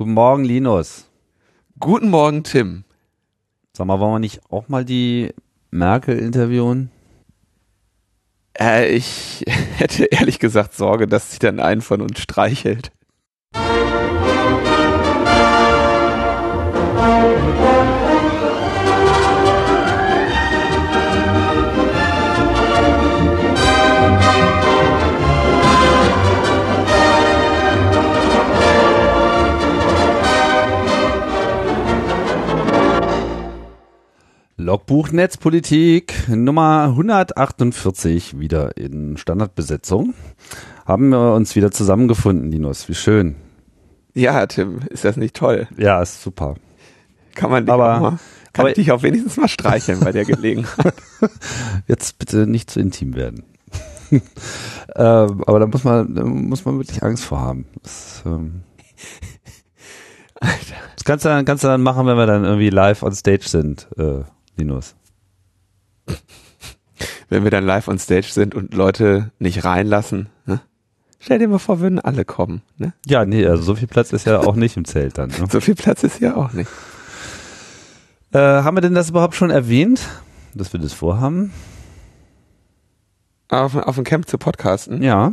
Guten Morgen, Linus. Guten Morgen, Tim. Sag mal, wollen wir nicht auch mal die Merkel interviewen? Äh, ich hätte ehrlich gesagt Sorge, dass sie dann einen von uns streichelt. Logbuch Netzpolitik Nummer 148 wieder in Standardbesetzung. Haben wir uns wieder zusammengefunden, Linus. Wie schön. Ja, Tim, ist das nicht toll? Ja, ist super. Kann man dich, Aber- auch mal, kann aber- ich dich auch wenigstens mal streicheln bei der Gelegenheit? Jetzt bitte nicht zu intim werden. ähm, aber da muss man, da muss man wirklich Angst vor haben. Das, ähm, das kannst, du dann, kannst du dann machen, wenn wir dann irgendwie live on stage sind, äh, Linus. Wenn wir dann live on stage sind und Leute nicht reinlassen. Ne? Stell dir mal vor, würden alle kommen. Ne? Ja, nee, also so viel Platz ist ja auch nicht im Zelt dann. Ne? So viel Platz ist hier auch nicht. Äh, haben wir denn das überhaupt schon erwähnt, dass wir das vorhaben? Auf, auf dem Camp zu podcasten Ja,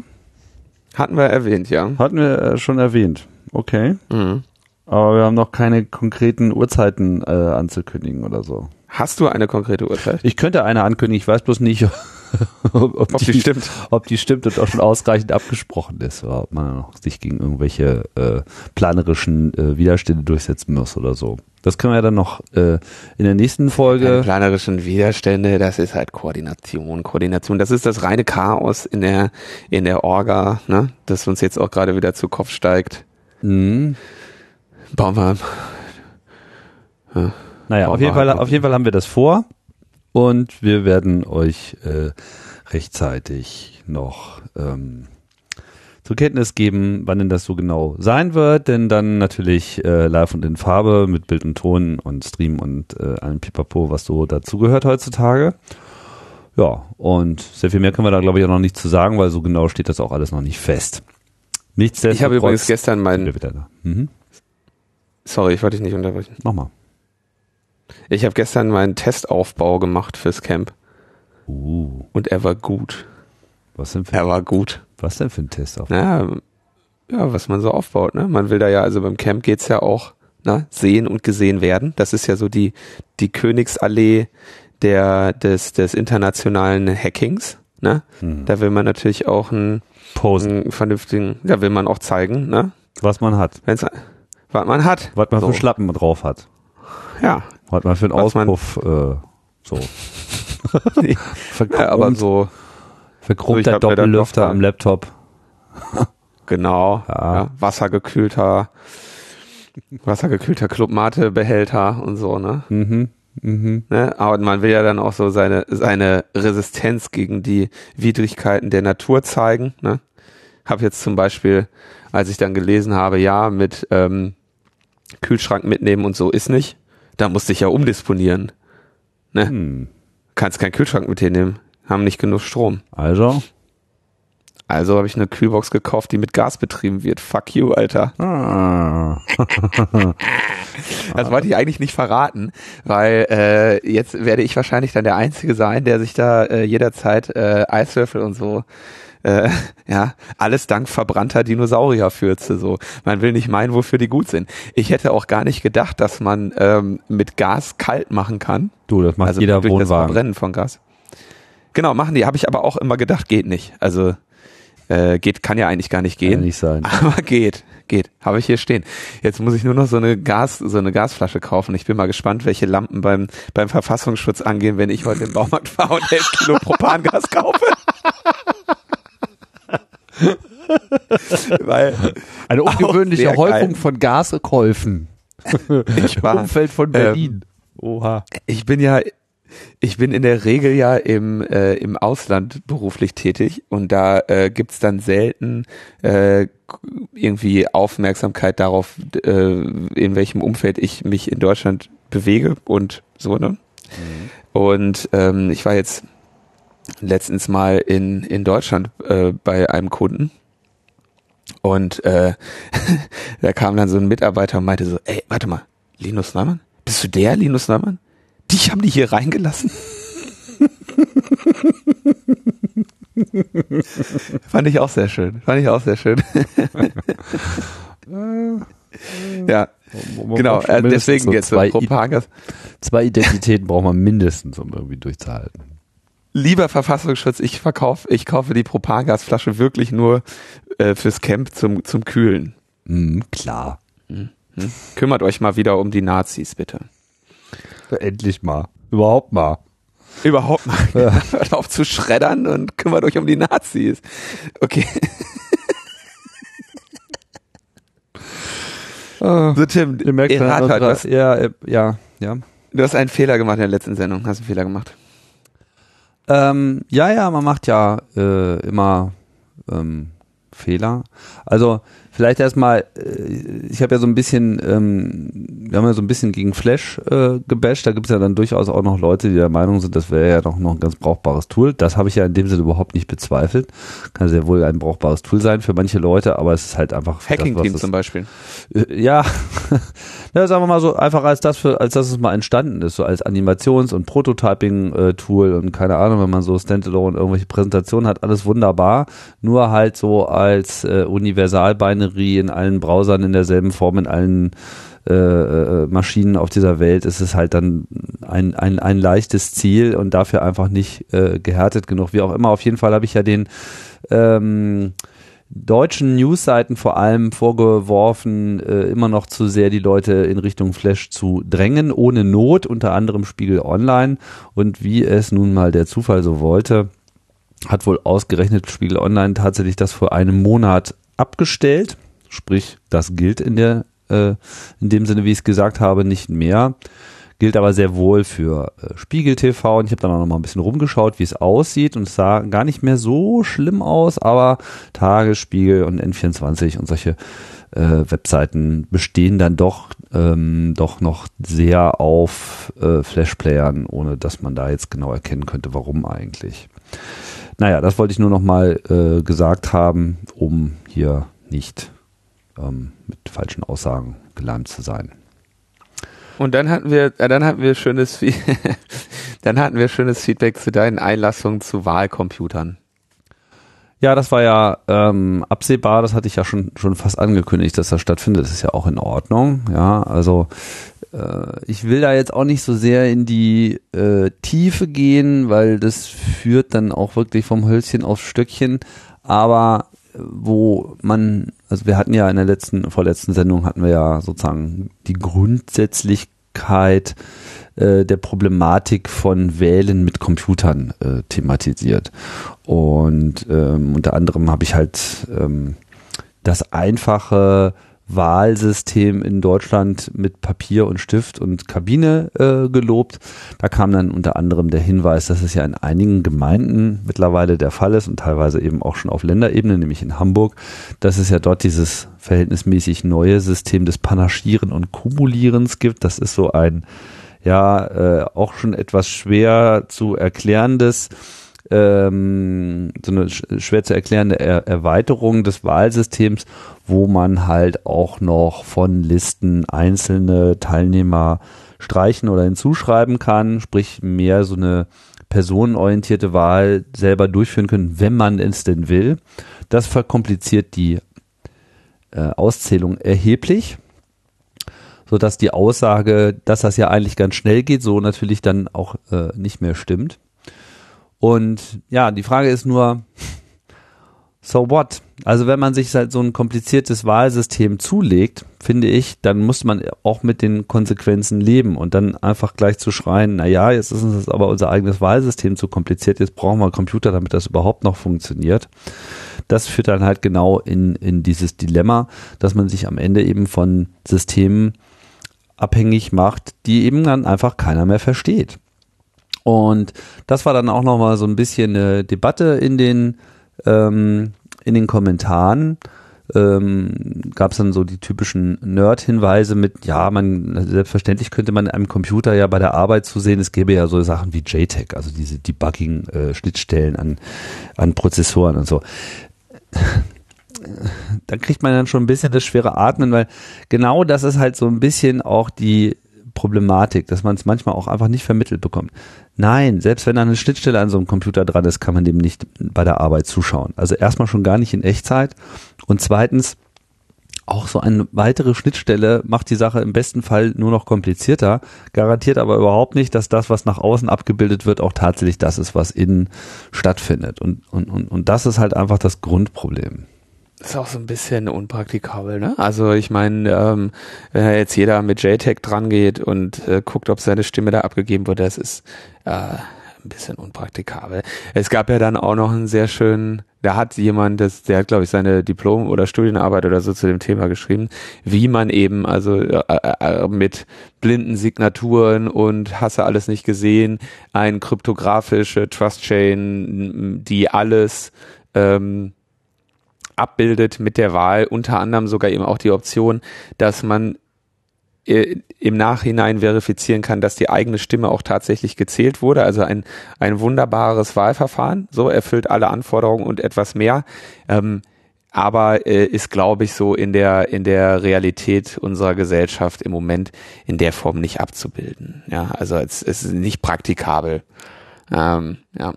hatten wir erwähnt, ja. hatten wir äh, schon erwähnt. Okay. Mhm. Aber wir haben noch keine konkreten Uhrzeiten äh, anzukündigen oder so. Hast du eine konkrete Uhrzeit? Ich könnte eine ankündigen, ich weiß bloß nicht, ob, ob, Ob die stimmt. ob die stimmt und auch schon ausreichend abgesprochen ist, oder ob man sich gegen irgendwelche äh, planerischen äh, Widerstände durchsetzen muss oder so. Das können wir ja dann noch äh, in der nächsten Keine Folge. planerischen Widerstände, das ist halt Koordination, Koordination. Das ist das reine Chaos in der, in der Orga, ne? Das uns jetzt auch gerade wieder zu Kopf steigt. Mhm. Bauen wir, Naja, Bauen auf jeden, Fall, auf jeden Fall haben wir das vor und wir werden euch äh, rechtzeitig noch ähm, zur Kenntnis geben, wann denn das so genau sein wird, denn dann natürlich äh, live und in Farbe mit Bild und Ton und Stream und äh, allem Pipapo, was so dazugehört heutzutage. Ja, und sehr viel mehr können wir da glaube ich auch noch nicht zu sagen, weil so genau steht das auch alles noch nicht fest. Nichtsdestotrotz. ich habe übrigens gestern meinen, wir wieder da. Mhm. Sorry, ich wollte dich nicht unterbrechen. Mach mal. Ich habe gestern meinen Testaufbau gemacht fürs Camp Uh, und er war gut. was denn für, Er war gut. was denn für ein Test auf? Ja, ja, was man so aufbaut, ne? Man will da ja, also beim Camp geht's ja auch, ne, sehen und gesehen werden. Das ist ja so die, die Königsallee der, des, des internationalen Hackings, ne? Hm. Da will man natürlich auch einen, einen vernünftigen, da will man auch zeigen, ne? was man hat. Wenn's, was man hat. Was man So. für Schlappen drauf hat. Ja. Was man für einen Was man- Auspuff, äh, so. Ja aber so, verchromter so, Doppellüfter am Laptop. genau, Ja. ja. wassergekühlter, wassergekühlter Clubmate-Behälter und so, ne? Mhm. Mhm. Ne? Aber man will ja dann auch so seine, seine Resistenz gegen die Widrigkeiten der Natur zeigen. Ne? Hab jetzt zum Beispiel, als ich dann gelesen habe, ja, mit ähm, Kühlschrank mitnehmen und so ist nicht, da musste ich ja umdisponieren. Ne? Hm. Kannst keinen Kühlschrank mit dir nehmen, haben nicht genug Strom. Also. Also habe ich eine Kühlbox gekauft, die mit Gas betrieben wird. Fuck you, Alter. Ah. Das wollte ich eigentlich nicht verraten, weil äh, jetzt werde ich wahrscheinlich dann der Einzige sein, der sich da äh, jederzeit äh, Eiswürfel und so, äh, ja, alles dank verbrannter Dinosaurierfürze. So, man will nicht meinen, wofür die gut sind. Ich hätte auch gar nicht gedacht, dass man ähm, mit Gas kalt machen kann. Du, das macht also jeder durch das Wohnwagen. Verbrennen von Gas. Genau, machen die. Habe ich aber auch immer gedacht, geht nicht. Also äh, geht, kann ja eigentlich gar nicht Kann gehen. nicht sein. Aber geht, geht. Habe ich hier stehen. Jetzt muss ich nur noch so eine Gas, so eine Gasflasche kaufen. Ich bin mal gespannt, welche Lampen beim, beim Verfassungsschutz angehen, wenn ich heute im Baumarkt fahre und 11 Kilo Propangas kaufe. Weil Eine ungewöhnliche Häufung geil. von Gaskäufen. ich war, Umfeld von Berlin. Oha. ich bin ja, ich bin in der Regel ja im, äh, im Ausland beruflich tätig und da äh, gibt's dann selten äh, irgendwie Aufmerksamkeit darauf, äh, in welchem Umfeld ich mich in Deutschland bewege und so, ne? Und ähm, ich war jetzt letztens mal in, in Deutschland äh, bei einem Kunden Und äh, da kam dann so ein Mitarbeiter und meinte so, ey, warte mal, Linus Neumann? Bist du der Linus Neumann? Dich haben die hier reingelassen? Fand ich auch sehr schön. Fand ich auch sehr schön. ja, genau. Äh, deswegen so jetzt zwei, so Propagandas. zwei Identitäten braucht man mindestens, um irgendwie durchzuhalten. Lieber Verfassungsschutz, ich verkaufe, ich kaufe die Propagasflasche wirklich nur äh, fürs Camp zum, zum Kühlen. Mhm, klar. Hm? Kümmert euch mal wieder um die Nazis, bitte. Endlich mal. Überhaupt mal. Überhaupt mal. Hört auf zu schreddern und kümmert euch um die Nazis. Okay. Ah, So, Tim, ihr merkt, man, hat was. ja, ja, ja. Du hast einen Fehler gemacht in der letzten Sendung. Hast einen Fehler gemacht. Ähm, ja, ja, man macht ja äh, immer ähm, Fehler. Also vielleicht erstmal, äh, ich habe ja so ein bisschen, ähm, wir haben ja so ein bisschen gegen Flash äh, gebasht. Da gibt es ja dann durchaus auch noch Leute, die der Meinung sind, das wäre ja doch noch ein ganz brauchbares Tool. Das habe ich ja in dem Sinne überhaupt nicht bezweifelt. Kann sehr wohl ein brauchbares Tool sein für manche Leute, aber es ist halt einfach Hacking-Team zum Beispiel. äh, Ja, ja, sagen wir mal so, einfach als das für, als das es mal entstanden ist, so als Animations- und Prototyping-Tool und keine Ahnung, wenn man so Standalone irgendwelche Präsentationen hat, alles wunderbar, nur halt so als äh, Universal-Binary in allen Browsern in derselben Form, in allen äh, äh, Maschinen auf dieser Welt ist es halt dann ein, ein, ein leichtes Ziel und dafür einfach nicht äh, gehärtet genug, wie auch immer. Auf jeden Fall habe ich ja den ähm, deutschen Newsseiten vor allem vorgeworfen, äh, immer noch zu sehr die Leute in Richtung Flash zu drängen, ohne Not, unter anderem Spiegel Online. Und wie es nun mal der Zufall so wollte, hat wohl ausgerechnet Spiegel Online tatsächlich das vor einem Monat abgestellt. Sprich, das gilt in der, äh, in dem Sinne, wie ich es gesagt habe, nicht mehr. Gilt aber sehr wohl für äh, Spiegel TV und ich habe dann auch noch mal ein bisschen rumgeschaut, wie es aussieht und es sah gar nicht mehr so schlimm aus, aber Tagesspiegel und N24 und solche äh, Webseiten bestehen dann doch ähm, doch noch sehr auf äh, Flashplayern, ohne dass man da jetzt genau erkennen könnte, warum eigentlich. Naja, das wollte ich nur noch mal äh, gesagt haben, um hier nicht ähm, mit falschen Aussagen geleimt zu sein. Und dann hatten wir, äh, dann hatten wir schönes, dann hatten wir schönes Feedback zu deinen Einlassungen zu Wahlcomputern. Ja, das war ja ähm, absehbar, das hatte ich ja schon, schon fast angekündigt, dass das stattfindet. Das ist ja auch in Ordnung. Ja, also ich will da jetzt auch nicht so sehr in die äh, Tiefe gehen, weil das führt dann auch wirklich vom Hölzchen aufs Stöckchen. Aber äh, wo man, also wir hatten ja in der letzten, vorletzten Sendung hatten wir ja sozusagen die Grundsätzlichkeit äh, der Problematik von Wählen mit Computern äh, thematisiert. Und ähm, unter anderem habe ich halt ähm, das einfache Wahlsystem in Deutschland mit Papier und Stift und Kabine äh, gelobt. Da kam dann unter anderem der Hinweis, dass es ja in einigen Gemeinden mittlerweile der Fall ist und teilweise eben auch schon auf Länderebene, nämlich in Hamburg, dass es ja dort dieses verhältnismäßig neue System des Panaschieren und Kumulierens gibt. Das ist so ein ja äh, auch schon etwas schwer zu erklärendes ähm, so eine sch- schwer zu erklärende er Erweiterung des Wahlsystems, wo man halt auch noch von Listen einzelne Teilnehmer streichen oder hinzuschreiben kann, sprich mehr so eine personenorientierte Wahl selber durchführen können, wenn man es denn will. Das verkompliziert die äh, Auszählung erheblich, sodass die Aussage, dass das ja eigentlich ganz schnell geht, so natürlich dann auch äh, nicht mehr stimmt. Und ja, die Frage ist nur, so what? Also wenn man sich halt so ein kompliziertes Wahlsystem zulegt, finde ich, dann muss man auch mit den Konsequenzen leben und dann einfach gleich zu schreien, na ja, jetzt ist uns aber unser eigenes Wahlsystem zu kompliziert, jetzt brauchen wir einen Computer, damit das überhaupt noch funktioniert. Das führt dann halt genau in, in dieses Dilemma, dass man sich am Ende eben von Systemen abhängig macht, die eben dann einfach keiner mehr versteht. Und das war dann auch nochmal so ein bisschen eine Debatte in den, ähm, in den Kommentaren. Ähm, Gab es dann so die typischen Nerd-Hinweise mit, ja, man, selbstverständlich könnte man einem Computer ja bei der Arbeit zusehen, es gäbe ja so Sachen wie JTAG, also diese Debugging-Schnittstellen an, an Prozessoren und so. dann kriegt man dann schon ein bisschen das schwere Atmen, weil genau das ist halt so ein bisschen auch die Problematik, dass man es manchmal auch einfach nicht vermittelt bekommt. Nein, selbst wenn eine Schnittstelle an so einem Computer dran ist, kann man dem nicht bei der Arbeit zuschauen. Also erstmal schon gar nicht in Echtzeit und zweitens auch so eine weitere Schnittstelle macht die Sache im besten Fall nur noch komplizierter, garantiert aber überhaupt nicht, dass das, was nach außen abgebildet wird, auch tatsächlich das ist, was innen stattfindet. Und, und, und, und das ist halt einfach das Grundproblem. Ist auch so ein bisschen unpraktikabel, ne? Also ich meine, ähm, wenn jetzt jeder mit JTAG dran geht und äh, guckt, ob seine Stimme da abgegeben wurde, das ist äh, ein bisschen unpraktikabel. Es gab ja dann auch noch einen sehr schönen, da hat jemand, das, der hat glaube ich seine Diplom- oder Studienarbeit oder so zu dem Thema geschrieben, wie man eben also äh, äh, mit blinden Signaturen und hasse alles nicht gesehen, ein kryptografische Trust Chain, die alles ähm, abbildet mit der Wahl, unter anderem sogar eben auch die Option, dass man äh, im Nachhinein verifizieren kann, dass die eigene Stimme auch tatsächlich gezählt wurde. Also ein, ein wunderbares Wahlverfahren. So erfüllt alle Anforderungen und etwas mehr. Ähm, aber äh, ist, glaube ich, so in der, in der Realität unserer Gesellschaft im Moment in der Form nicht abzubilden. Ja, also es, es ist nicht praktikabel. Ähm, ja.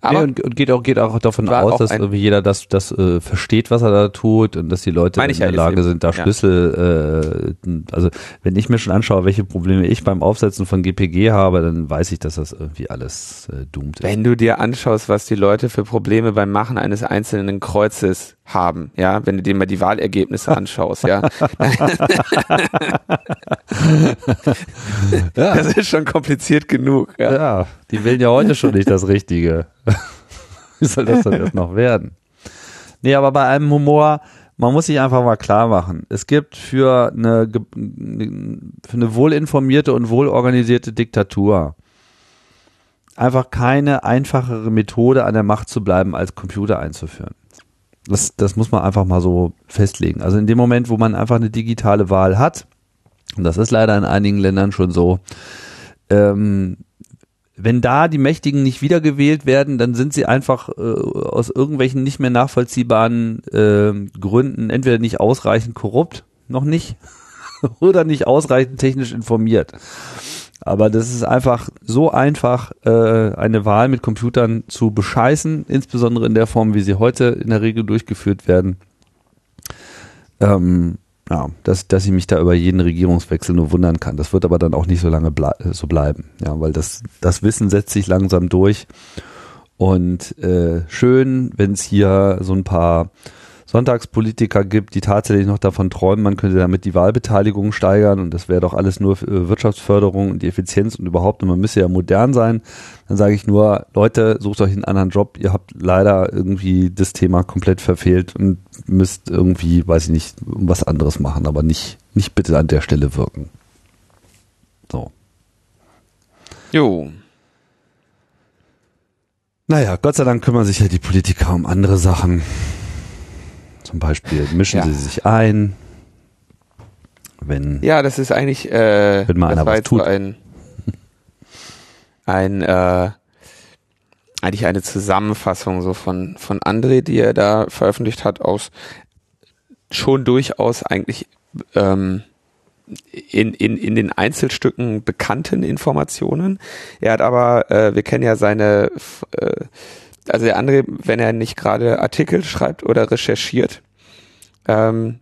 Aber nee, und, und, geht auch geht auch davon aus, dass irgendwie jeder das das äh, versteht, was er da tut und dass die Leute in der Lage sind, da Schlüssel. Ja. Äh, also wenn ich mir schon anschaue, welche Probleme ich beim Aufsetzen von GPG habe, dann weiß ich, dass das irgendwie alles äh, doomt ist. Wenn du dir anschaust, was die Leute für Probleme beim Machen eines einzelnen Kreuzes haben, ja, wenn du dir mal die Wahlergebnisse anschaust, ja. Das ist schon kompliziert genug. Ja. ja, die wählen ja heute schon nicht das Richtige. Wie soll das dann erst noch werden? Nee, aber bei einem Humor, man muss sich einfach mal klar machen, es gibt für eine, für eine wohlinformierte und wohlorganisierte Diktatur einfach keine einfachere Methode an der Macht zu bleiben, als Computer einzuführen. Das, das muss man einfach mal so festlegen. Also in dem Moment, wo man einfach eine digitale Wahl hat, und das ist leider in einigen Ländern schon so, ähm, wenn da die Mächtigen nicht wiedergewählt werden, dann sind sie einfach äh, aus irgendwelchen nicht mehr nachvollziehbaren äh, Gründen entweder nicht ausreichend korrupt, noch nicht, oder nicht ausreichend technisch informiert. Aber das ist einfach so einfach, äh, eine Wahl mit Computern zu bescheißen, insbesondere in der Form, wie sie heute in der Regel durchgeführt werden. Ähm, ja, dass, dass ich mich da über jeden Regierungswechsel nur wundern kann. Das wird aber dann auch nicht so lange ble so bleiben, ja, weil das, das Wissen setzt sich langsam durch. Und äh, schön, wenn es hier so ein paar Sonntagspolitiker gibt, die tatsächlich noch davon träumen, man könnte damit die Wahlbeteiligung steigern und das wäre doch alles nur äh, Wirtschaftsförderung und die Effizienz und überhaupt, und man müsse ja modern sein, dann sage ich nur, Leute, sucht euch einen anderen Job, ihr habt leider irgendwie das Thema komplett verfehlt und müsst irgendwie, weiß ich nicht, was anderes machen, aber nicht, nicht bitte an der Stelle wirken. So. Jo. Naja, Gott sei Dank kümmern sich ja die Politiker um andere Sachen. Zum Beispiel mischen ja. sie sich ein. Wenn, ja, das ist eigentlich äh, wenn mal einer was tut. ein, ein äh, eigentlich eine Zusammenfassung so von von André, die er da veröffentlicht hat aus schon durchaus eigentlich ähm, in, in, in den Einzelstücken bekannten Informationen. Er hat aber, äh, wir kennen ja seine äh, also der andere, wenn er nicht gerade Artikel schreibt oder recherchiert, ähm,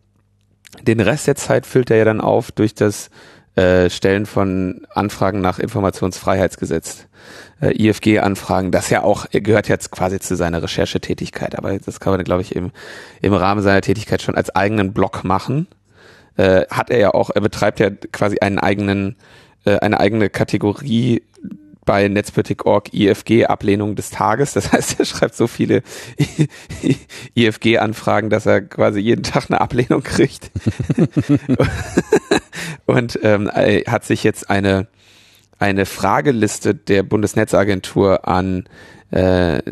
den Rest der Zeit füllt er ja dann auf durch das äh, Stellen von Anfragen nach Informationsfreiheitsgesetz, äh, IFG-Anfragen. Das ja auch gehört jetzt quasi zu seiner Recherchetätigkeit, aber das kann man, glaube ich, im, im Rahmen seiner Tätigkeit schon als eigenen Blog machen. Äh, hat er ja auch, er betreibt ja quasi einen eigenen, äh, eine eigene Kategorie bei Netzpolitik.org IFG-Ablehnung des Tages. Das heißt, er schreibt so viele IFG-Anfragen, dass er quasi jeden Tag eine Ablehnung kriegt. Und ähm, hat sich jetzt eine, eine Frageliste der Bundesnetzagentur an äh,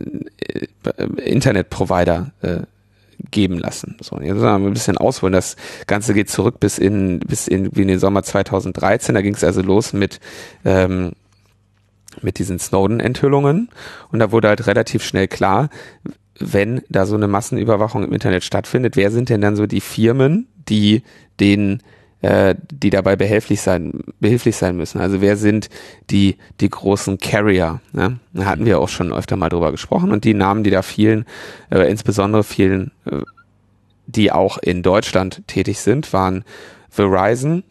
Internetprovider äh, geben lassen. So, jetzt müssen wir ein bisschen ausholen. Das Ganze geht zurück bis in bis in, wie in den Sommer 2013. Da ging es also los mit ähm, mit diesen Snowden-Enthüllungen. Und da wurde halt relativ schnell klar, wenn da so eine Massenüberwachung im Internet stattfindet, wer sind denn dann so die Firmen, die den äh, die dabei behilflich sein, behilflich sein müssen. Also wer sind die, die großen Carrier? Ne? Da hatten wir auch schon öfter mal drüber gesprochen und die Namen, die da fielen, äh, insbesondere vielen, äh, die auch in Deutschland tätig sind, waren Verizon,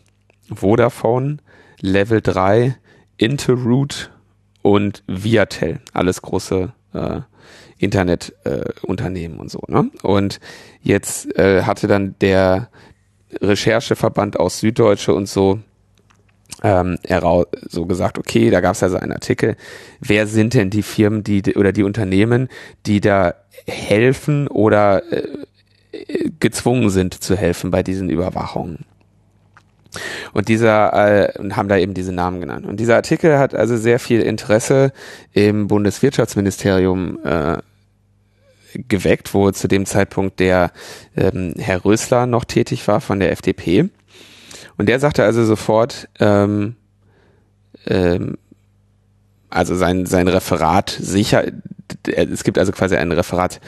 Vodafone, Level 3, Interroute und Viatel. Alles große äh, Internetunternehmen äh, und so. Ne? Und jetzt äh, hatte dann der Rechercheverband aus Süddeutsche und so ähm, so gesagt, okay, da gab es also einen Artikel, wer sind denn die Firmen, die oder die Unternehmen, die da helfen oder äh, gezwungen sind zu helfen bei diesen Überwachungen. Und dieser, äh, haben da eben diese Namen genannt. Und dieser Artikel hat also sehr viel Interesse im Bundeswirtschaftsministerium äh, geweckt, wo zu dem Zeitpunkt der ähm, Herr Rösler noch tätig war von der FDP. Und der sagte also sofort, ähm, ähm, also sein, sein Referat sicher, es gibt also quasi ein Referat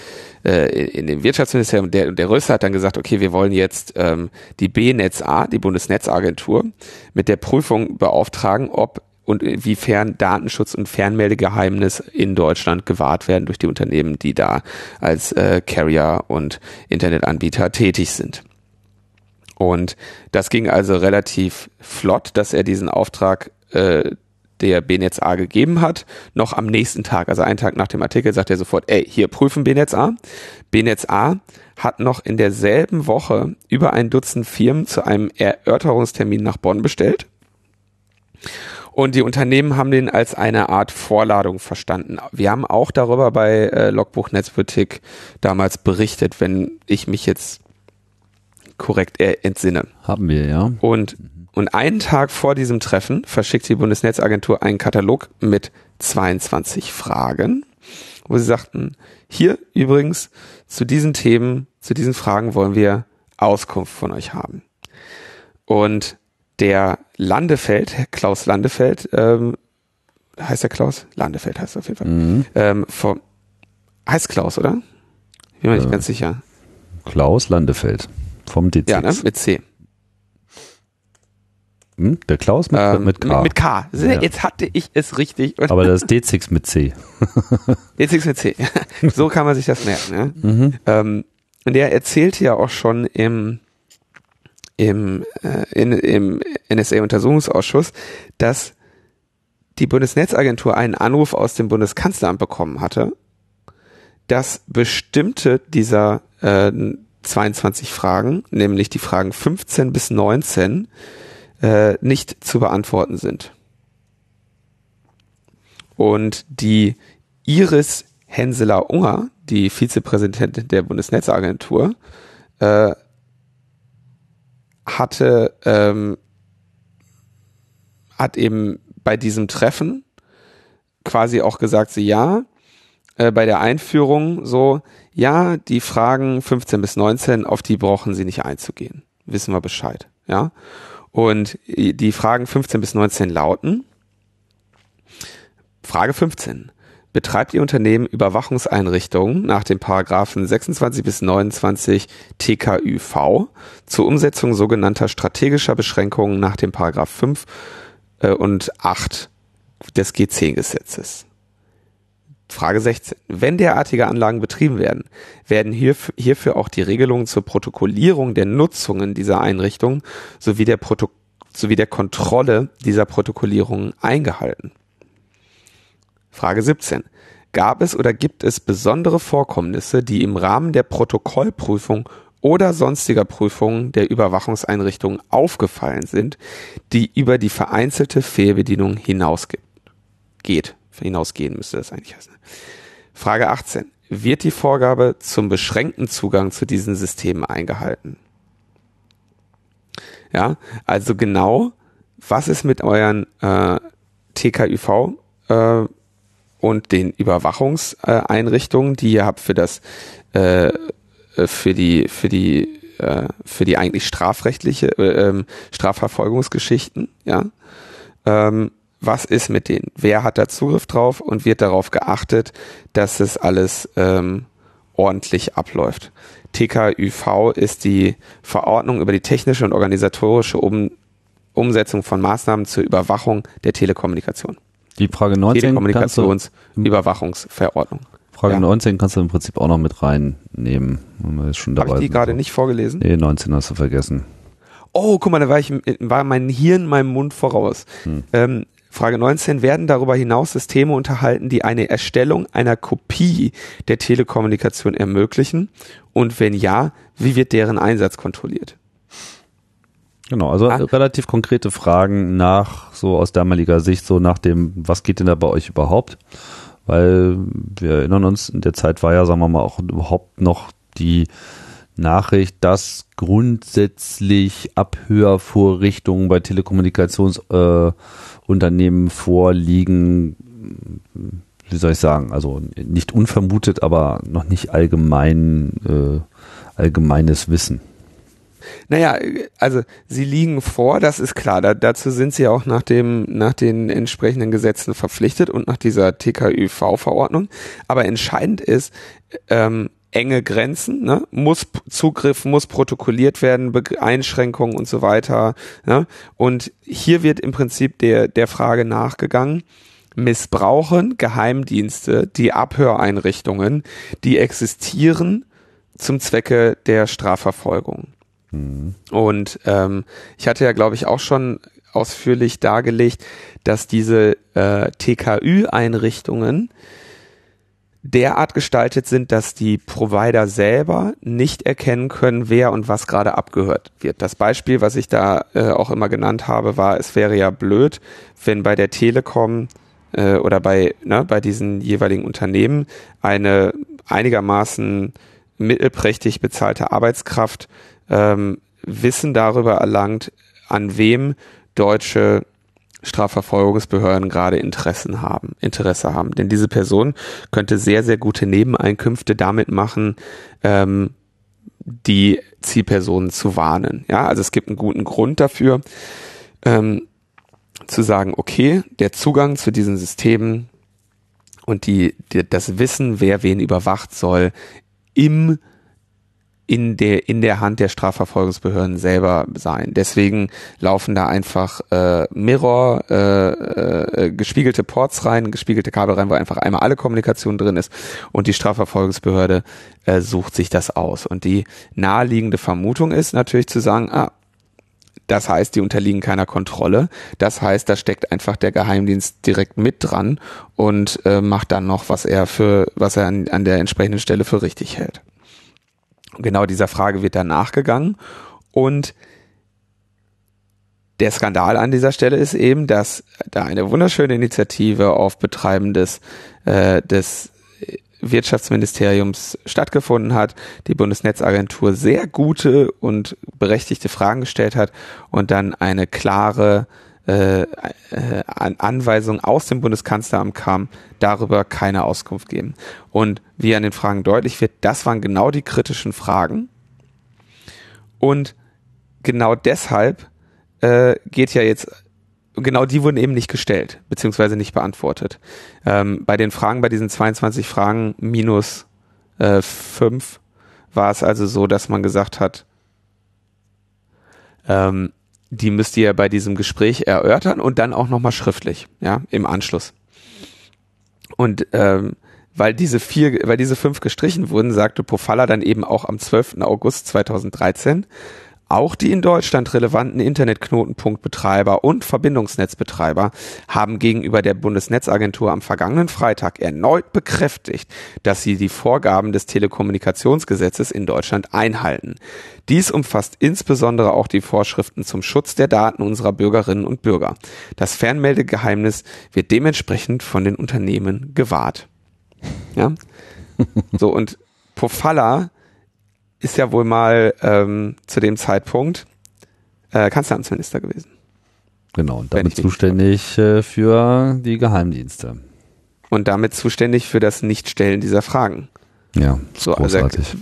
äh, in dem Wirtschaftsministerium, der, der Rösler hat dann gesagt, okay, wir wollen jetzt ähm, die BNetzA, die Bundesnetzagentur, mit der Prüfung beauftragen, ob und inwiefern Datenschutz und Fernmeldegeheimnis in Deutschland gewahrt werden durch die Unternehmen, die da als äh, Carrier und Internetanbieter tätig sind. Und das ging also relativ flott, dass er diesen Auftrag äh, der BNetz A gegeben hat, noch am nächsten Tag, also einen Tag nach dem Artikel, sagt er sofort, ey, hier prüfen BNetz A. BNetz A hat noch in derselben Woche über ein Dutzend Firmen zu einem Erörterungstermin nach Bonn bestellt und die Unternehmen haben den als eine Art Vorladung verstanden. Wir haben auch darüber bei äh, Logbuch Netzpolitik damals berichtet, wenn ich mich jetzt korrekt entsinne. Haben wir, ja. Und, und einen Tag vor diesem Treffen verschickt die Bundesnetzagentur einen Katalog mit 22 Fragen, wo sie sagten, hier übrigens zu diesen Themen, zu diesen Fragen wollen wir Auskunft von euch haben. Und der Landefeld, Klaus Landefeld, ähm, heißt der Klaus? Landefeld heißt er auf jeden Fall. Mhm. Ähm, vom, heißt Klaus, oder? Bin mir nicht ganz sicher. Klaus Landefeld vom D6. Ja, ne? mit C. Hm? Der Klaus mit, ähm, mit K. Mit, K. Ja. Jetzt hatte ich es richtig. Aber das D6 mit C. D6 mit C. so kann man sich das merken. Ne? Mhm. Ähm, und der erzählte ja auch schon im im, äh, in, im NSA-Untersuchungsausschuss, dass die Bundesnetzagentur einen Anruf aus dem Bundeskanzleramt bekommen hatte, dass bestimmte dieser äh, 22 Fragen, nämlich die Fragen 15 bis 19, äh, nicht zu beantworten sind. Und die Iris Henseler-Unger, die Vizepräsidentin der Bundesnetzagentur, äh, hatte, ähm, hat eben bei diesem Treffen quasi auch gesagt, so ja, äh, bei der Einführung so, ja, die Fragen 15 bis 19, auf die brauchen Sie nicht einzugehen. Wissen wir Bescheid, ja. Und die Fragen 15 bis 19 lauten, Frage 15 betreibt Ihr Unternehmen Überwachungseinrichtungen nach den Paragraphen 26 bis 29 TKÜV zur Umsetzung sogenannter strategischer Beschränkungen nach dem Paragraph 5 äh, und 8 des G10-Gesetzes. Frage 16. Wenn derartige Anlagen betrieben werden, werden hierfür auch die Regelungen zur Protokollierung der Nutzungen dieser Einrichtungen sowie der, Proto sowie der Kontrolle dieser Protokollierungen eingehalten. Frage 17. Gab es oder gibt es besondere Vorkommnisse, die im Rahmen der Protokollprüfung oder sonstiger Prüfungen der Überwachungseinrichtungen aufgefallen sind, die über die vereinzelte Fehlbedienung hinausgeht? Hinausgehen müsste das eigentlich heißen. Frage 18. Wird die Vorgabe zum beschränkten Zugang zu diesen Systemen eingehalten? Ja, also genau, was ist mit euren äh, TKÜV äh, und den Überwachungseinrichtungen, die ihr habt für das äh, für die für die äh, für die eigentlich strafrechtliche äh, ähm, Strafverfolgungsgeschichten, ja. Ähm, was ist mit denen? Wer hat da Zugriff drauf und wird darauf geachtet, dass es alles ähm, ordentlich abläuft. TKÜV ist die Verordnung über die technische und organisatorische um Umsetzung von Maßnahmen zur Überwachung der Telekommunikation. Die Frage 19 Telekommunikationsüberwachungsverordnung. Frage ja. 19 kannst du im Prinzip auch noch mit reinnehmen. Habe ich die gerade nicht vorgelesen? Nee, 19 hast du vergessen. Oh, guck mal, da war ich, war mein Hirn meinem Mund voraus. Hm. Ähm, Frage 19. Werden darüber hinaus Systeme unterhalten, die eine Erstellung einer Kopie der Telekommunikation ermöglichen? Und wenn ja, wie wird deren Einsatz kontrolliert? Genau, also ah. relativ konkrete Fragen nach, so aus damaliger Sicht, so nach dem, was geht denn da bei euch überhaupt? Weil wir erinnern uns, in der Zeit war ja, sagen wir mal, auch überhaupt noch die Nachricht, dass grundsätzlich Abhörvorrichtungen bei Telekommunikationsunternehmen äh, vorliegen. Wie soll ich sagen? Also nicht unvermutet, aber noch nicht allgemein äh, allgemeines Wissen. Naja, also sie liegen vor, das ist klar. Da, dazu sind sie auch nach dem, nach den entsprechenden Gesetzen verpflichtet und nach dieser TKÜV-Verordnung. Aber entscheidend ist, ähm, enge Grenzen, ne? muss Zugriff, muss protokolliert werden, Be Einschränkungen und so weiter. Ne? Und hier wird im Prinzip der, der Frage nachgegangen, missbrauchen Geheimdienste die Abhöreinrichtungen, die existieren zum Zwecke der Strafverfolgung. Mhm. Und ähm, ich hatte ja, glaube ich, auch schon ausführlich dargelegt, dass diese äh, TKÜ-Einrichtungen derart gestaltet sind, dass die Provider selber nicht erkennen können, wer und was gerade abgehört wird. Das Beispiel, was ich da äh, auch immer genannt habe, war, es wäre ja blöd, wenn bei der Telekom äh, oder bei, ne, bei diesen jeweiligen Unternehmen eine einigermaßen mittelprächtig bezahlte Arbeitskraft ähm, Wissen darüber erlangt, an wem deutsche Strafverfolgungsbehörden gerade Interessen haben, Interesse haben. Denn diese Person könnte sehr, sehr gute Nebeneinkünfte damit machen, ähm, die Zielpersonen zu warnen. Ja, also es gibt einen guten Grund dafür, ähm, zu sagen, okay, der Zugang zu diesen Systemen und die, die, das Wissen, wer wen überwacht soll, im in der in der Hand der Strafverfolgungsbehörden selber sein. Deswegen laufen da einfach äh, Mirror, äh, äh, gespiegelte Ports rein, gespiegelte Kabel rein, wo einfach einmal alle Kommunikation drin ist und die Strafverfolgungsbehörde äh, sucht sich das aus. Und die naheliegende Vermutung ist natürlich zu sagen, ah, das heißt, die unterliegen keiner Kontrolle. Das heißt, da steckt einfach der Geheimdienst direkt mit dran und äh, macht dann noch, was er für, was er an, an der entsprechenden Stelle für richtig hält. Genau dieser Frage wird dann nachgegangen. Und der Skandal an dieser Stelle ist eben, dass da eine wunderschöne Initiative auf Betreiben des, äh, des Wirtschaftsministeriums stattgefunden hat, die Bundesnetzagentur sehr gute und berechtigte Fragen gestellt hat und dann eine klare äh, äh, Anweisung aus dem Bundeskanzleramt kam, darüber keine Auskunft geben. Und wie an den Fragen deutlich wird, das waren genau die kritischen Fragen. Und genau deshalb äh, geht ja jetzt, genau die wurden eben nicht gestellt, beziehungsweise nicht beantwortet. Ähm, bei den Fragen, bei diesen 22 Fragen minus äh, 5 war es also so, dass man gesagt hat, ähm, die müsst ihr bei diesem Gespräch erörtern und dann auch nochmal schriftlich, ja, im Anschluss. Und ähm, weil diese vier, weil diese fünf gestrichen wurden, sagte Pofalla dann eben auch am 12. August 2013, auch die in Deutschland relevanten Internetknotenpunktbetreiber und Verbindungsnetzbetreiber haben gegenüber der Bundesnetzagentur am vergangenen Freitag erneut bekräftigt, dass sie die Vorgaben des Telekommunikationsgesetzes in Deutschland einhalten. Dies umfasst insbesondere auch die Vorschriften zum Schutz der Daten unserer Bürgerinnen und Bürger. Das Fernmeldegeheimnis wird dementsprechend von den Unternehmen gewahrt. Ja? So, und Pofalla ist ja wohl mal ähm, zu dem Zeitpunkt äh, Kanzleramtsminister gewesen. Genau, und damit zuständig äh, für die Geheimdienste. Und damit zuständig für das Nichtstellen dieser Fragen. Ja, so, also großartig. Also,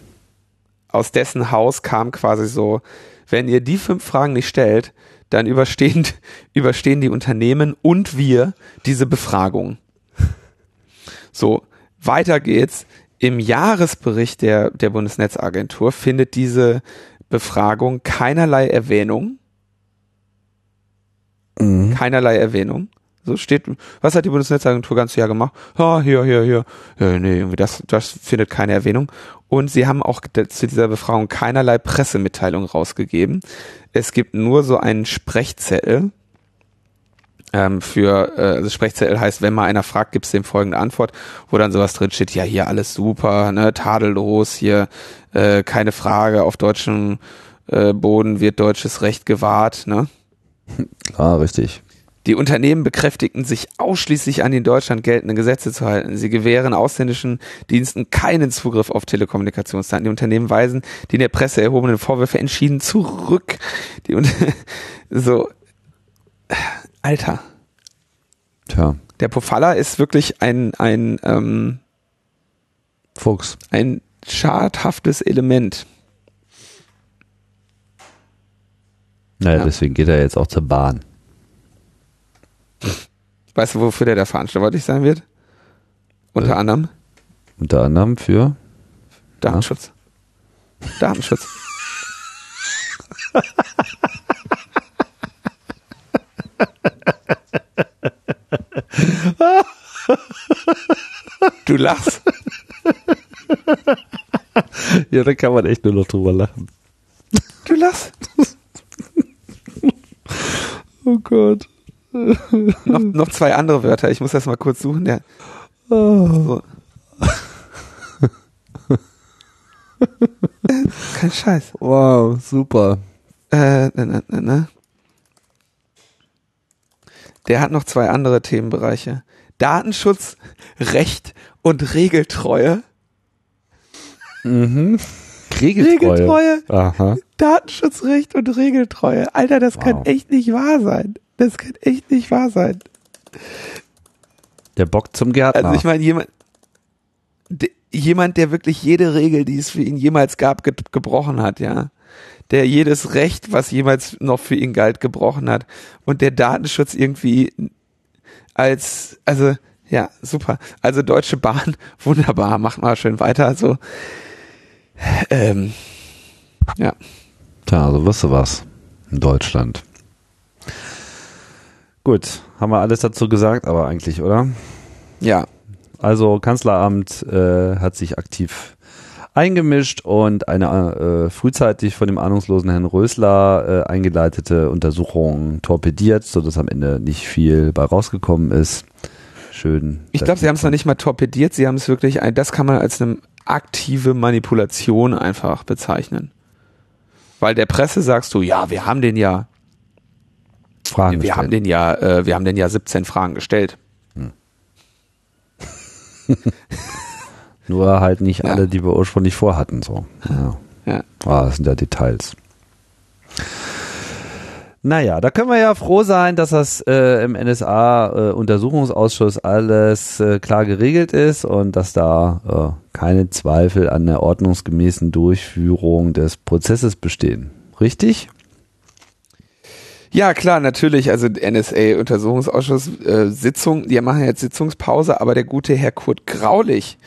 aus dessen Haus kam quasi so, wenn ihr die fünf Fragen nicht stellt, dann überstehen, überstehen die Unternehmen und wir diese Befragung. So, weiter geht's im Jahresbericht der, der Bundesnetzagentur findet diese Befragung keinerlei Erwähnung. Mhm. Keinerlei Erwähnung. So steht, was hat die Bundesnetzagentur ganzes Jahr gemacht? Ah, hier, hier, hier. Ja, nee, irgendwie das, das findet keine Erwähnung. Und sie haben auch zu dieser Befragung keinerlei Pressemitteilung rausgegeben. Es gibt nur so einen Sprechzettel, ähm, für, äh, also Sprechzettel heißt, wenn mal einer fragt, gibt's dem folgende Antwort, wo dann sowas drin steht, ja, hier alles super, ne, tadellos, hier äh, keine Frage, auf deutschem äh, Boden wird deutsches Recht gewahrt, ne? Ah, richtig. Die Unternehmen bekräftigten sich ausschließlich an die in Deutschland geltenden Gesetze zu halten. Sie gewähren ausländischen Diensten keinen Zugriff auf Telekommunikationsdaten. Die Unternehmen weisen die in der Presse erhobenen Vorwürfe entschieden zurück. Die Unter so, Alter. Tja, Der Pofalla ist wirklich ein, ein, ähm, Fuchs. ein schadhaftes Element. Naja, Ja. deswegen geht er jetzt auch zur Bahn. Weißt du, wofür der da verantwortlich sein wird? Unter Äh. anderem Unter anderem für. Datenschutz. Datenschutz. Du lachst. Ja, da kann man echt nur noch drüber lachen. Du lachst. Oh Gott. Noch, noch zwei andere Wörter. Ich muss das mal kurz suchen. Der, Oh. so. Kein Scheiß. Wow, super. Äh, ne, ne, ne, ne. Der hat noch zwei andere Themenbereiche. Datenschutz, Recht und Regeltreue. Mhm. Regeltreue. Regeltreue. Aha. Datenschutz, Recht und Regeltreue. Alter, das kann Wow. echt nicht wahr sein. Das kann echt nicht wahr sein. Der Bock zum Gärtner. Also ich meine, jemand, jemand, der wirklich jede Regel, die es für ihn jemals gab, ge gebrochen hat, ja. Der jedes Recht, was jemals noch für ihn galt, gebrochen hat. Und der Datenschutz irgendwie als, also, ja, super. Also Deutsche Bahn, wunderbar, macht mal schön weiter. Also, ähm, ja. Tja, also wirst du was. In Deutschland. Gut, haben wir alles dazu gesagt, aber eigentlich, oder? Ja, Also Kanzleramt äh, hat sich aktiv eingemischt und eine äh, frühzeitig von dem ahnungslosen Herrn Rösler äh, eingeleitete Untersuchung torpediert, sodass am Ende nicht viel bei rausgekommen ist. Schön. Ich glaube, sie haben es noch nicht mal torpediert, sie haben es wirklich, ein, das kann man als eine aktive Manipulation einfach bezeichnen. Weil der Presse sagst du, ja, wir haben den ja, Fragen wir haben gestellt. den ja, äh, wir haben den ja 17 Fragen gestellt. Nur halt nicht Ja. alle, die wir ursprünglich vorhatten. So. Ja. Ja. Ah, das sind ja Details. Naja, da können wir ja froh sein, dass das äh, im NSA-Untersuchungsausschuss alles äh, klar geregelt ist und dass da äh, keine Zweifel an der ordnungsgemäßen Durchführung des Prozesses bestehen. Richtig? Ja, klar, natürlich. Also NSA-Untersuchungsausschuss äh, Sitzung, die machen jetzt Sitzungspause, aber der gute Herr Kurt Graulich,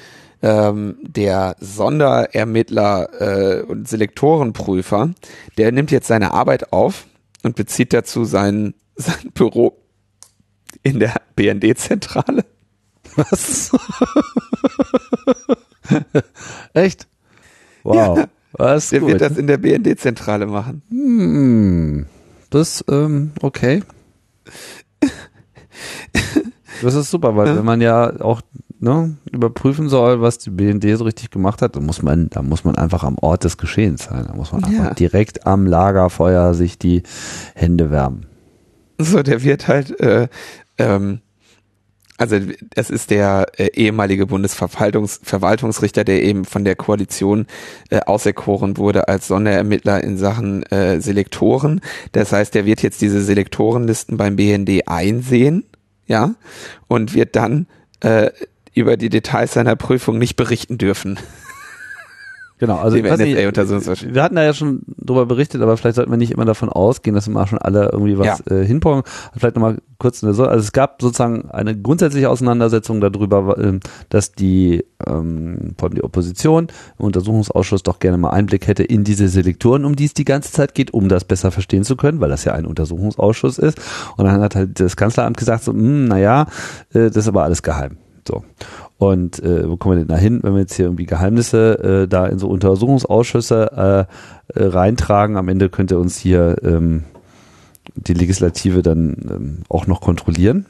ähm, der Sonderermittler äh, und Selektorenprüfer, der nimmt jetzt seine Arbeit auf und bezieht dazu sein, sein Büro in der BND-Zentrale. Was? Echt? Wow. Ja. Was Der gut. wird das in der BND-Zentrale machen. Hm, das, ähm, okay. Das ist super, weil Ja. wenn man ja auch ne, überprüfen soll, was die BND so richtig gemacht hat, dann muss man, da muss man einfach am Ort des Geschehens sein. Da muss man Ja. einfach direkt am Lagerfeuer sich die Hände wärmen. So, der wird halt, äh, ähm, also es ist der äh, ehemalige Bundesverwaltungsrichter, der eben von der Koalition äh, auserkoren wurde als Sonderermittler in Sachen äh, Selektoren. Das heißt, der wird jetzt diese Selektorenlisten beim BND einsehen, ja, und wird dann äh, über die Details seiner Prüfung nicht berichten dürfen. Genau, also nicht, wir hatten da ja schon drüber berichtet, aber vielleicht sollten wir nicht immer davon ausgehen, dass mal schon alle irgendwie was äh, hinbauen. Vielleicht nochmal kurz also es gab sozusagen eine grundsätzliche Auseinandersetzung darüber, ähm, dass die ähm, von der Opposition im Untersuchungsausschuss doch gerne mal Einblick hätte in diese Selektoren, um die es die ganze Zeit geht, um das besser verstehen zu können, weil das ja ein Untersuchungsausschuss ist. Und dann hat halt das Kanzleramt gesagt, so, hm, naja, äh, das ist aber alles geheim. So. Und äh, wo kommen wir denn da hin, wenn wir jetzt hier irgendwie Geheimnisse äh, da in so Untersuchungsausschüsse äh, äh, reintragen? Am Ende könnte uns hier ähm, die Legislative dann ähm, auch noch kontrollieren.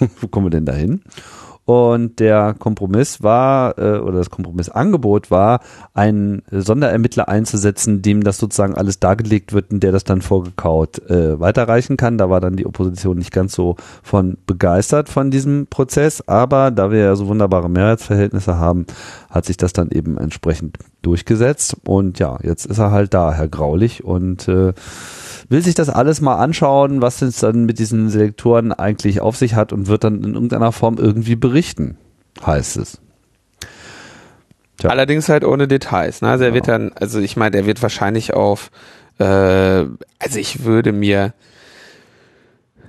wo kommen wir denn da hin? Und der Kompromiss war, äh, oder das Kompromissangebot war, einen Sonderermittler einzusetzen, dem das sozusagen alles dargelegt wird und der das dann vorgekaut äh, weiterreichen kann. Da war dann die Opposition nicht ganz so von begeistert von diesem Prozess, aber da wir ja so wunderbare Mehrheitsverhältnisse haben, hat sich das dann eben entsprechend durchgesetzt. Und ja, jetzt ist er halt da, Herr Graulich, und äh, will sich das alles mal anschauen, was es dann mit diesen Selektoren eigentlich auf sich hat und wird dann in irgendeiner Form irgendwie berichten, heißt es. Tja. Allerdings halt ohne Details. Ne? Also er wird dann, also ich meine, er wird wahrscheinlich auf, äh, also ich würde mir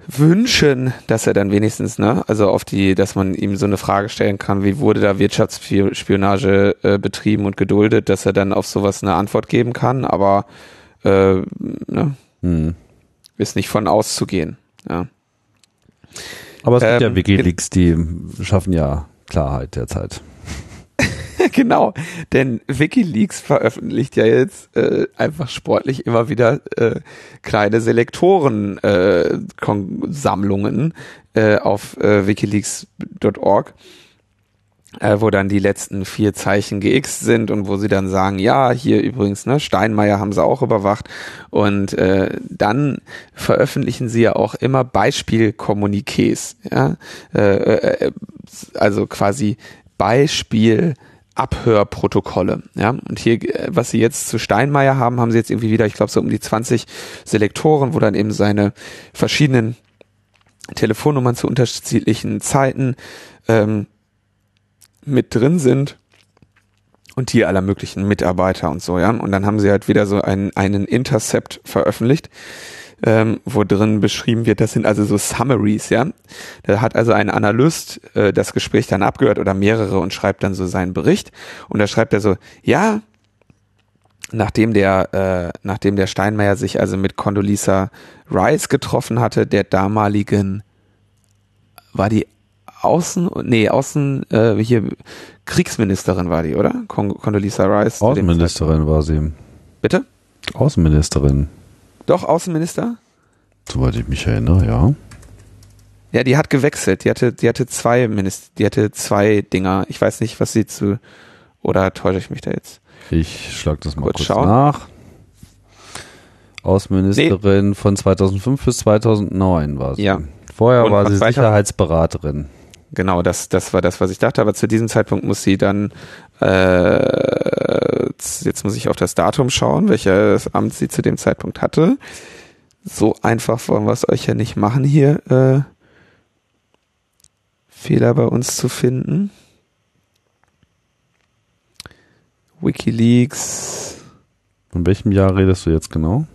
wünschen, dass er dann wenigstens, ne, also auf die, dass man ihm so eine Frage stellen kann, wie wurde da Wirtschaftsspionage äh, betrieben und geduldet, dass er dann auf sowas eine Antwort geben kann, aber äh, ne, Hm. ist nicht von auszugehen. Ja. Aber es gibt ja Ähm, Wikileaks, die schaffen ja Klarheit derzeit. genau, denn WikiLeaks veröffentlicht ja jetzt äh, einfach sportlich immer wieder äh, kleine Selektoren äh, äh, auf äh, wikileaks.org äh, wo dann die letzten vier Zeichen gx sind und wo sie dann sagen, ja, hier übrigens, ne, Steinmeier haben sie auch überwacht. Und äh, dann veröffentlichen sie ja auch immer Beispielkommuniqués, ja, äh, äh, also quasi Beispiel Abhörprotokolle, ja, und hier, äh, was sie jetzt zu Steinmeier haben, haben sie jetzt irgendwie wieder, ich glaube, so um die 20 Selektoren, wo dann eben seine verschiedenen Telefonnummern zu unterschiedlichen Zeiten ähm, mit drin sind und die aller möglichen Mitarbeiter und so, ja. Und dann haben sie halt wieder so einen, einen Intercept veröffentlicht, ähm, wo drin beschrieben wird, das sind also so Summaries, ja. Da hat also ein Analyst äh, das Gespräch dann abgehört oder mehrere und schreibt dann so seinen Bericht. Und da schreibt er so, ja, nachdem der, äh, nachdem der Steinmeier sich also mit Condoleezza Rice getroffen hatte, der damaligen, war die Außen, nee, Außen, äh, hier, Kriegsministerin war die, oder? Con Condoleezza Rice. Außenministerin war sie. Bitte? Außenministerin, Doch, Außenminister? soweit ich mich erinnere, ja. Ja, die hat gewechselt. Die hatte, die hatte zwei Minister, die hatte zwei Dinger. Ich weiß nicht, was sie zu, oder täusche ich mich da jetzt? Ich schlag das mal Kurz kurz, schauen. nach. Außenministerin von 2005 bis 2009 war sie. Ja. Vorher Und war sie 2000 Sicherheitsberaterin. Genau, das, das war das, was ich dachte. Aber zu diesem Zeitpunkt muss sie dann, äh, jetzt muss ich auf das Datum schauen, welches Amt sie zu dem Zeitpunkt hatte. So einfach wollen wir es euch ja nicht machen, hier äh, Fehler bei uns zu finden. Wikileaks. Von welchem Jahr redest du jetzt genau?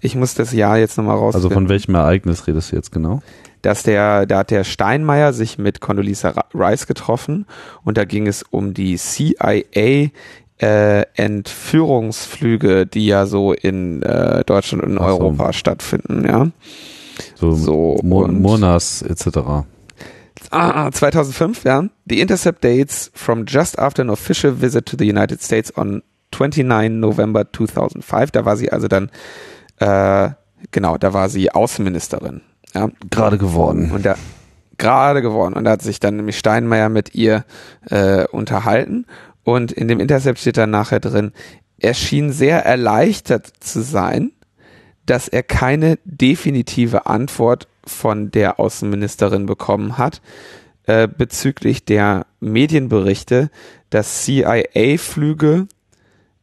Ich muss das Jahr jetzt nochmal rausfinden. Also von welchem Ereignis redest du jetzt genau? Dass der, da hat der Steinmeier sich mit Condoleezza Rice getroffen und da ging es um die CIA äh, Entführungsflüge, die ja so in äh, Deutschland und in so. Europa stattfinden, ja. So, So, Mo und- Monas etc. Ah, 2005, ja. The intercept dates from just after an official visit to the United States on 29 November 2005. Da war sie also dann, äh, genau, da war sie Außenministerin. Ja. Gerade geworden. Und da gerade geworden. Und da hat sich dann nämlich Steinmeier mit ihr äh, unterhalten. Und in dem Intercept steht dann nachher drin, er schien sehr erleichtert zu sein, dass er keine definitive Antwort von der Außenministerin bekommen hat äh, bezüglich der Medienberichte, dass CIA-Flüge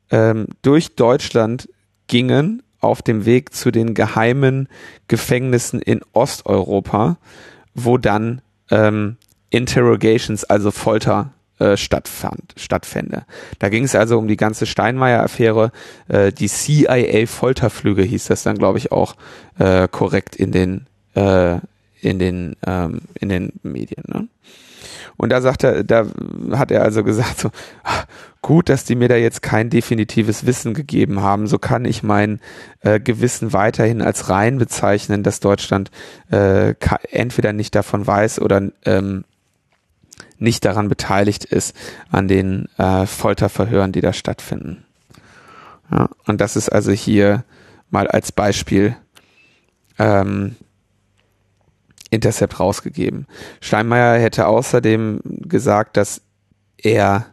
ähm, durch Deutschland gingen auf dem Weg zu den geheimen Gefängnissen in Osteuropa, wo dann ähm, Interrogations, also Folter, äh, stattfand, stattfände. Da ging es also um die ganze Steinmeier-Affäre, äh, die CIA-Folterflüge hieß das dann, glaube ich, auch äh, korrekt in den äh, in den ähm, in den Medien. Ne? Und da sagt er, da hat er also gesagt, so, gut, dass die mir da jetzt kein definitives Wissen gegeben haben. So kann ich mein äh, Gewissen weiterhin als rein bezeichnen, dass Deutschland äh, entweder nicht davon weiß oder ähm, nicht daran beteiligt ist an den äh, Folterverhören, die da stattfinden. Ja, und das ist also hier mal als Beispiel ähm, Intercept rausgegeben. Steinmeier hätte außerdem gesagt, dass er,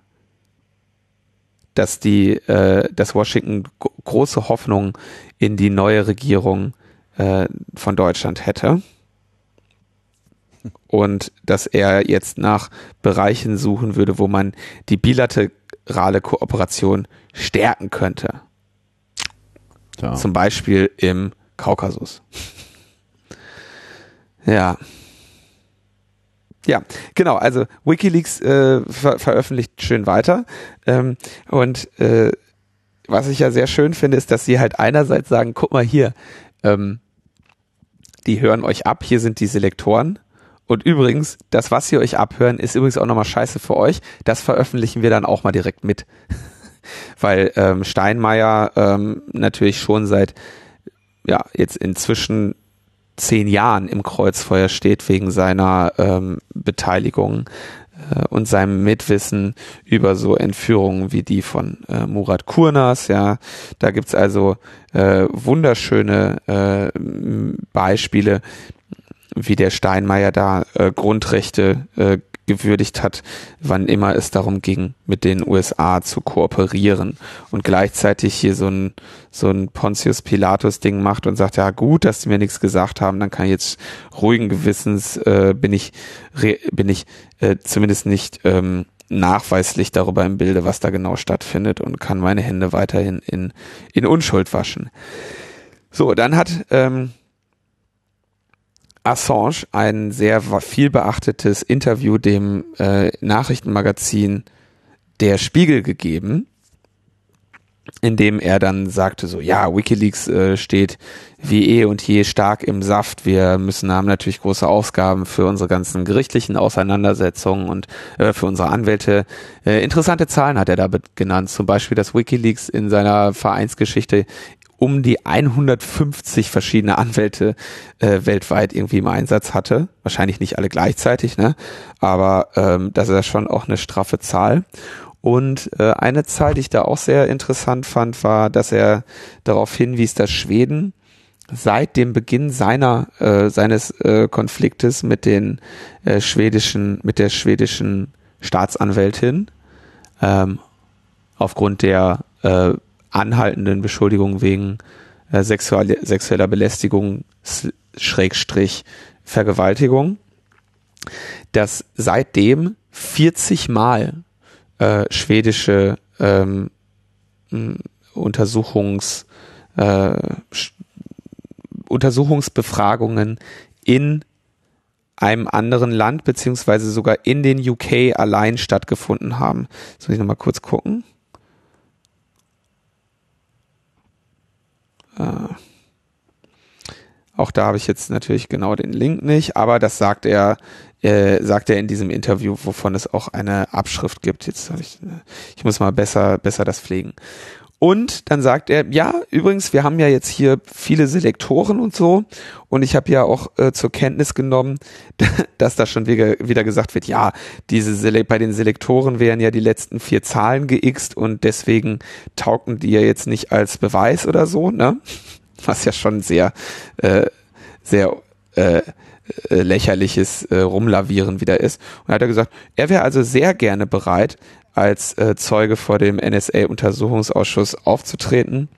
dass die, äh, dass Washington große Hoffnung in die neue Regierung äh, von Deutschland hätte und dass er jetzt nach Bereichen suchen würde, wo man die bilaterale Kooperation stärken könnte. Ja. Zum Beispiel im Kaukasus. Ja. Ja, genau. Also WikiLeaks äh, ver veröffentlicht schön weiter. Ähm, und äh, was ich ja sehr schön finde, ist, dass sie halt einerseits sagen, guck mal hier, ähm, die hören euch ab, hier sind die Selektoren. Und übrigens, das, was sie euch abhören, ist übrigens auch nochmal scheiße für euch. Das veröffentlichen wir dann auch mal direkt mit. Weil ähm, Steinmeier ähm, natürlich schon seit ja jetzt inzwischen zehn Jahren im Kreuzfeuer steht wegen seiner ähm, Beteiligung äh, und seinem Mitwissen über so Entführungen wie die von äh, Murat Kurnas. Ja, da gibt's also äh, wunderschöne äh, Beispiele, wie der Steinmeier da äh, Grundrechte äh, gewürdigt hat, wann immer es darum ging, mit den USA zu kooperieren und gleichzeitig hier so ein, so ein Pontius Pilatus Ding macht und sagt, ja gut, dass sie mir nichts gesagt haben, dann kann ich jetzt ruhigen Gewissens, äh, bin ich, bin ich äh, zumindest nicht ähm, nachweislich darüber im Bilde, was da genau stattfindet und kann meine Hände weiterhin in, in Unschuld waschen. So, dann hat ähm, Assange ein sehr viel beachtetes Interview dem äh, Nachrichtenmagazin Der Spiegel gegeben, in dem er dann sagte so, ja, WikiLeaks äh, steht wie eh und je stark im Saft. Wir müssen haben natürlich große Ausgaben für unsere ganzen gerichtlichen Auseinandersetzungen und äh, für unsere Anwälte. Äh, interessante Zahlen hat er da genannt. Zum Beispiel, dass WikiLeaks in seiner Vereinsgeschichte um die 150 verschiedene Anwälte äh, weltweit irgendwie im Einsatz hatte. Wahrscheinlich nicht alle gleichzeitig, ne? Aber ähm, das ist ja schon auch eine straffe Zahl. Und äh, eine Zahl, die ich da auch sehr interessant fand, war, dass er darauf hinwies, dass Schweden seit dem Beginn seiner äh, seines äh, Konfliktes mit den äh, schwedischen mit der schwedischen Staatsanwältin ähm, aufgrund der äh, anhaltenden Beschuldigungen wegen äh, sexuelle, sexueller Belästigung Schrägstrich Vergewaltigung, dass seitdem 40 Mal äh, schwedische ähm, Untersuchungs äh, Untersuchungsbefragungen in einem anderen Land beziehungsweise sogar in den UK allein stattgefunden haben. Muss ich nochmal kurz gucken. Äh, auch da habe ich jetzt natürlich genau den Link nicht, aber das sagt er, äh, sagt er in diesem Interview, wovon es auch eine Abschrift gibt. Jetzt habe ich, äh, ich muss mal besser, besser das pflegen. Und dann sagt er, ja, übrigens, wir haben ja jetzt hier viele Selektoren und so. Und ich habe ja auch äh, zur Kenntnis genommen, dass da schon wieder, wieder gesagt wird, ja, diese Sele bei den Selektoren wären ja die letzten vier Zahlen geixt und deswegen taugten die ja jetzt nicht als Beweis oder so, ne? Was ja schon sehr, äh, sehr äh, äh, lächerliches äh, Rumlavieren wieder ist. Und hat er gesagt, er wäre also sehr gerne bereit, als äh, Zeuge vor dem NSA-Untersuchungsausschuss aufzutreten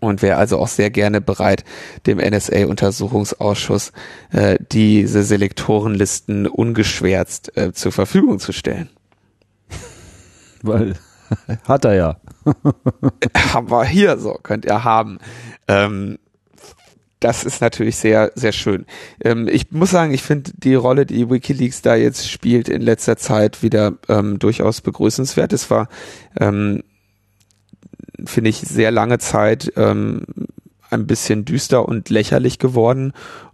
und wäre also auch sehr gerne bereit, dem NSA-Untersuchungsausschuss äh, diese Selektorenlisten ungeschwärzt äh, zur Verfügung zu stellen. Weil hat er ja. Aber hier so könnt ihr haben. Ähm, das ist natürlich sehr, sehr schön. Ähm, ich muss sagen, ich finde die Rolle, die WikiLeaks da jetzt spielt in letzter Zeit wieder ähm, durchaus begrüßenswert. Es war, ähm, finde ich, sehr lange Zeit ähm, ein bisschen düster und lächerlich geworden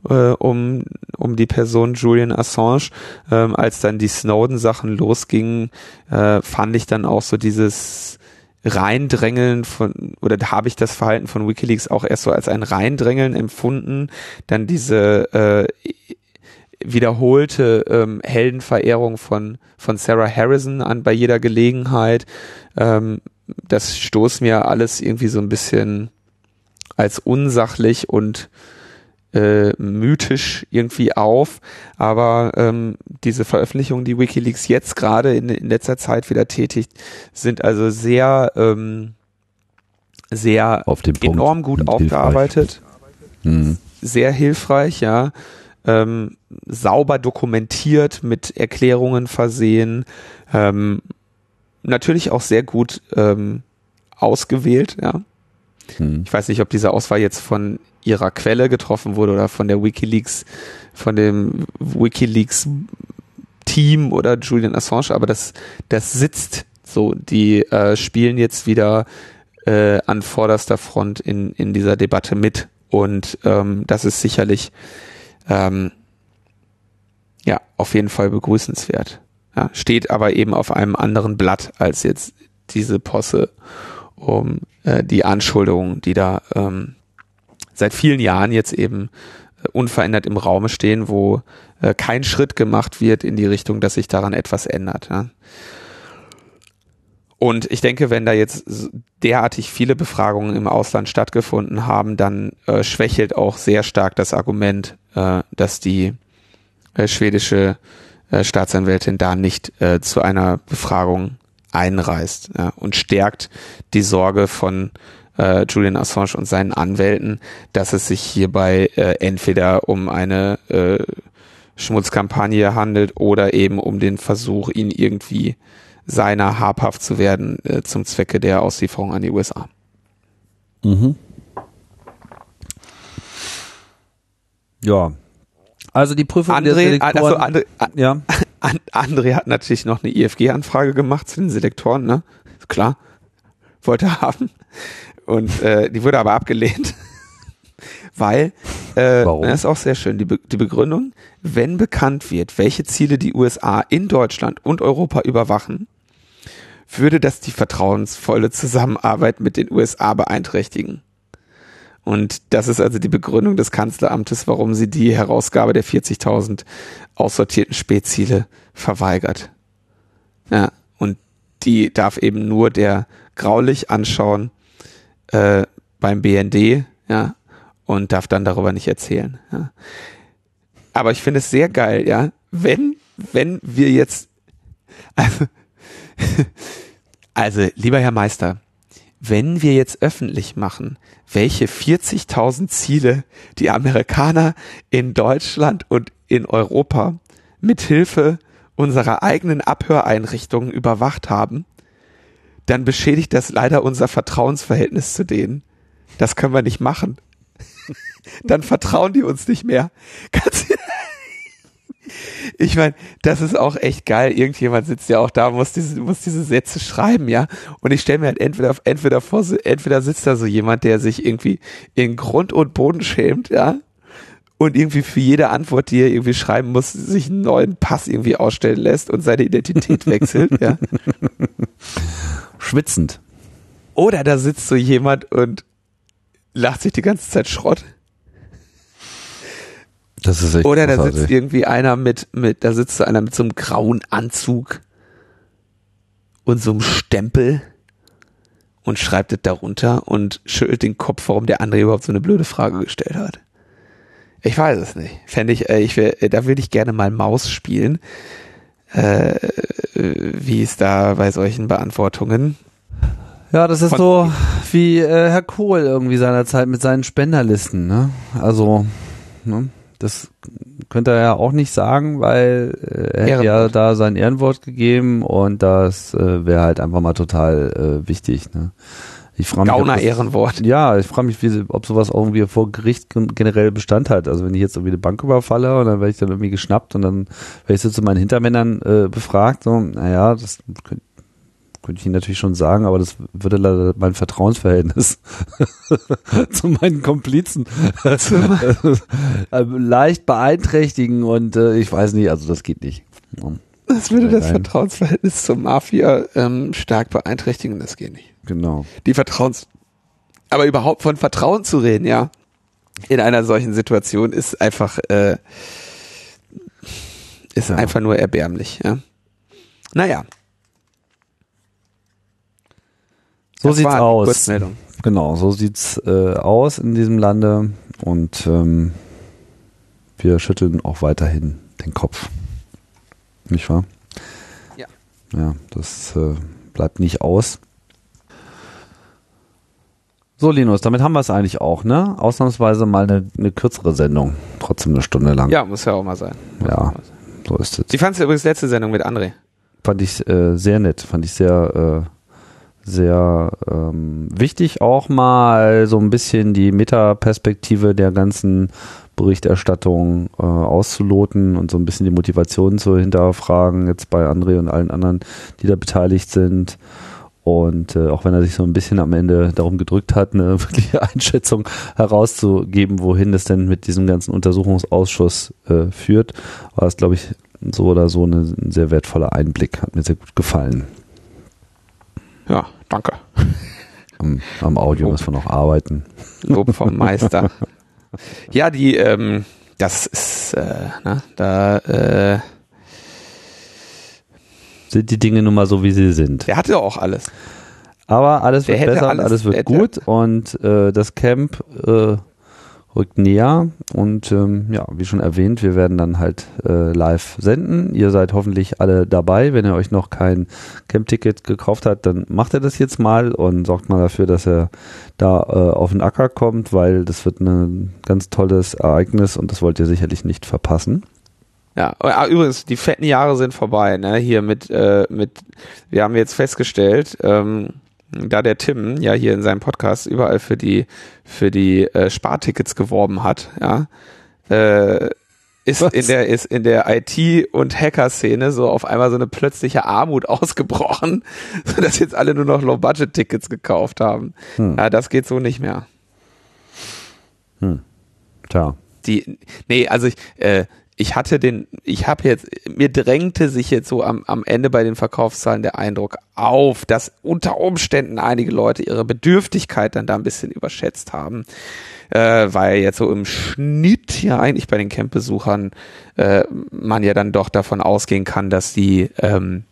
äh, um, um die Person Julian Assange. Ähm, als dann die Snowden-Sachen losgingen, äh, fand ich dann auch so dieses Reindrängeln von, oder habe ich das Verhalten von Wikileaks auch erst so als ein Reindrängeln empfunden, dann diese äh, wiederholte ähm, Heldenverehrung von, von Sarah Harrison an bei jeder Gelegenheit. Ähm, das stoßt mir alles irgendwie so ein bisschen als unsachlich und äh, mythisch irgendwie auf, aber ähm, diese Veröffentlichungen, die WikiLeaks jetzt gerade in, in letzter Zeit wieder tätigt, sind also sehr, ähm, sehr enorm gut aufgearbeitet, mhm. sehr hilfreich, ja, ähm, sauber dokumentiert, mit Erklärungen versehen, ähm, natürlich auch sehr gut ähm, ausgewählt, ja. Hm. Ich weiß nicht, ob diese Auswahl jetzt von ihrer Quelle getroffen wurde oder von der WikiLeaks, von dem WikiLeaks Team oder Julian Assange, aber das, das sitzt so. Die äh, spielen jetzt wieder äh, an vorderster Front in, in dieser Debatte mit. Und ähm, das ist sicherlich ähm, ja auf jeden Fall begrüßenswert. Ja, steht aber eben auf einem anderen Blatt als jetzt diese Posse um äh, die Anschuldigungen, die da ähm, seit vielen Jahren jetzt eben äh, unverändert im Raume stehen, wo äh, kein Schritt gemacht wird in die Richtung, dass sich daran etwas ändert. Ja. Und ich denke, wenn da jetzt derartig viele Befragungen im Ausland stattgefunden haben, dann äh, schwächelt auch sehr stark das Argument, äh, dass die äh, schwedische äh, Staatsanwältin da nicht zu einer Befragung einreißt ja, und stärkt die Sorge von äh, Julian Assange und seinen Anwälten, dass es sich hierbei äh, entweder um eine äh, Schmutzkampagne handelt oder eben um den Versuch, ihn irgendwie seiner habhaft zu werden äh, zum Zwecke der Auslieferung an die USA. Mhm. Ja. Also die Prüfung André, der Selektoren, also André, ja. André hat natürlich noch eine IFG-Anfrage gemacht zu den Selektoren, ne? Klar. Wollte haben. Und äh, die wurde aber abgelehnt. Weil, äh, Warum? das ist auch sehr schön, die, Be die Begründung, wenn bekannt wird, welche Ziele die USA in Deutschland und Europa überwachen, würde das die vertrauensvolle Zusammenarbeit mit den USA beeinträchtigen. Und das ist also die Begründung des Kanzleramtes, warum sie die Herausgabe der 40.000 aussortierten Spätziele verweigert. Ja, und die darf eben nur der graulich anschauen äh, beim BND, ja, und darf dann darüber nicht erzählen. Ja. Aber ich finde es sehr geil, ja, wenn, wenn wir jetzt, also, also lieber Herr Meister, wenn wir jetzt öffentlich machen, welche 40.000 Ziele die Amerikaner in Deutschland und in Europa mithilfe unserer eigenen Abhöreinrichtungen überwacht haben, dann beschädigt das leider unser Vertrauensverhältnis zu denen. Das können wir nicht machen. dann vertrauen die uns nicht mehr. Ich meine, das ist auch echt geil. Irgendjemand sitzt ja auch da, muss diese, muss diese Sätze schreiben, ja. Und ich stelle mir halt entweder, entweder vor, entweder sitzt da so jemand, der sich irgendwie in Grund und Boden schämt, ja. Und irgendwie für jede Antwort, die er irgendwie schreiben muss, sich einen neuen Pass irgendwie ausstellen lässt und seine Identität wechselt, ja. Schwitzend. Oder da sitzt so jemand und lacht sich die ganze Zeit Schrott. Das ist echt Oder da großartig. sitzt irgendwie einer mit, mit, da sitzt so einer mit so einem grauen Anzug und so einem Stempel und schreibt es darunter und schüttelt den Kopf, warum der andere überhaupt so eine blöde Frage gestellt hat. Ich weiß es nicht. Fände ich, äh, ich will, da würde ich gerne mal Maus spielen. Äh, wie ist da bei solchen Beantwortungen? Ja, das ist so wie äh, Herr Kohl irgendwie seinerzeit mit seinen Spenderlisten. Ne? Also, ne? Das könnte er ja auch nicht sagen, weil äh, er hätte ja da sein Ehrenwort gegeben und das äh, wäre halt einfach mal total äh, wichtig. Ne? Ich frage mich, Gauner das- Ehrenwort. Ja, ich frage mich, wie, ob sowas irgendwie vor Gericht gen- generell Bestand hat. Also wenn ich jetzt irgendwie eine Bank überfalle und dann werde ich dann irgendwie geschnappt und dann werde ich so zu meinen Hintermännern äh, befragt. So, naja, das könnte könnte ich Ihnen natürlich schon sagen, aber das würde leider mein Vertrauensverhältnis zu meinen Komplizen leicht beeinträchtigen und äh, ich weiß nicht, also das geht nicht. Das würde das. Vertrauensverhältnis zur Mafia ähm, stark beeinträchtigen, das geht nicht. Genau. Die Vertrauens... Aber überhaupt von Vertrauen zu reden, ja, in einer solchen Situation ist einfach, äh, ist Ja. einfach nur erbärmlich, ja. Naja, So das sieht's aus. Kurzmeldung. Genau, so sieht's äh, aus in diesem Lande und ähm, wir schütteln auch weiterhin den Kopf. Nicht wahr? Ja. Ja, das äh, bleibt nicht aus. So, Linus, damit haben wir es eigentlich auch, ne? Ausnahmsweise mal eine, eine kürzere Sendung. Trotzdem eine Stunde lang. Ja, muss ja auch mal sein. Muss Ja. mal sein. So ist es. Wie fandst du übrigens letzte Sendung mit André? Fand ich äh, sehr nett, fand ich sehr, äh, sehr ähm, wichtig auch mal so ein bisschen die Metaperspektive der ganzen Berichterstattung äh, auszuloten und so ein bisschen die Motivation zu hinterfragen, jetzt bei André und allen anderen, die da beteiligt sind. Und äh, auch wenn er sich so ein bisschen am Ende darum gedrückt hat, eine wirkliche Einschätzung herauszugeben, wohin es denn mit diesem ganzen Untersuchungsausschuss äh, führt, war es, glaube ich, so oder so eine, ein sehr wertvoller Einblick. Hat mir sehr gut gefallen. Ja, danke. Am, am Audio müssen wir noch arbeiten. Lob vom Meister. ja, die, ähm, das ist, äh, ne, da, äh, Sind die Dinge nun mal so, wie sie sind. der hatte auch alles. Aber alles Wer wird besser alles- alles wird hätte- gut und äh, das Camp äh, rückt näher und ähm, ja, wie schon erwähnt, wir werden dann halt äh, live senden. Ihr seid hoffentlich alle dabei. Wenn ihr euch noch kein Camp-Ticket gekauft habt, dann macht ihr das jetzt mal und sorgt mal dafür, dass er da äh, auf den Acker kommt, weil das wird ein ganz tolles Ereignis und das wollt ihr sicherlich nicht verpassen. Ja, ah, übrigens, die fetten Jahre sind vorbei, ne? Hier mit, äh, mit, wir haben jetzt festgestellt, ähm, da der Tim ja hier in seinem Podcast überall für die, für die äh, Spartickets geworben hat, ja, äh, ist Was? in der, ist in der IT- und Hacker-Szene so auf einmal so eine plötzliche Armut ausgebrochen, sodass jetzt alle nur noch Low-Budget-Tickets gekauft haben. Hm. Ja, das geht so nicht mehr. Tja. die, nee, also ich, äh, ich hatte den, ich habe jetzt, mir drängte sich jetzt so am, am Ende bei den Verkaufszahlen der Eindruck auf, dass unter Umständen einige Leute ihre Bedürftigkeit dann da ein bisschen überschätzt haben, äh, weil jetzt so im Schnitt ja eigentlich bei den Campbesuchern äh, man ja dann doch davon ausgehen kann, dass die ähm,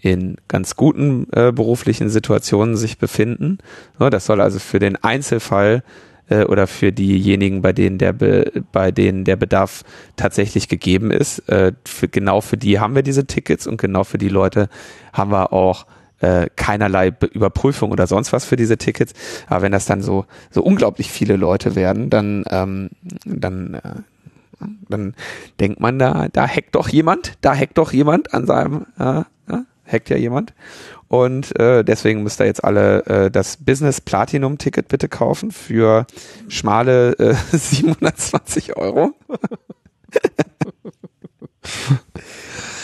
in ganz guten äh, beruflichen Situationen sich befinden. Das soll also für den Einzelfall äh, oder für diejenigen, bei denen der Be bei denen der Bedarf tatsächlich gegeben ist, äh, für, genau für die haben wir diese Tickets und genau für die Leute haben wir auch äh, keinerlei Be Überprüfung oder sonst was für diese Tickets. Aber wenn das dann so so unglaublich viele Leute werden, dann ähm, dann äh, dann denkt man da, da hackt doch jemand, da hackt doch jemand an seinem, äh, ja, hackt ja jemand. Und äh, deswegen müsst ihr jetzt alle äh, das Business Platinum Ticket bitte kaufen für schmale äh, 720 Euro.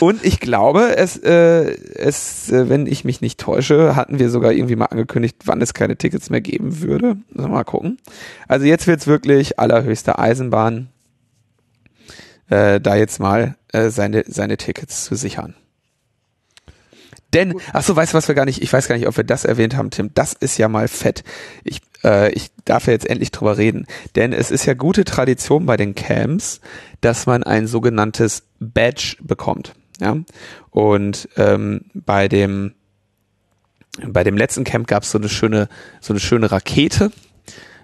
Und ich glaube, es, äh, es, äh, wenn ich mich nicht täusche, hatten wir sogar irgendwie mal angekündigt, wann es keine Tickets mehr geben würde. Mal gucken. Also jetzt wird's wirklich allerhöchste Eisenbahn, äh, da jetzt mal äh, seine, seine Tickets zu sichern. Denn, ach so, weißt du, was wir gar nicht, ich weiß gar nicht, ob wir das erwähnt haben, Tim, das ist ja mal fett. Ich, äh, ich darf ja jetzt endlich drüber reden. Denn es ist ja gute Tradition bei den Camps, dass man ein sogenanntes Badge bekommt. Ja? Und ähm, bei dem bei dem letzten Camp gab es so eine schöne, so eine schöne Rakete,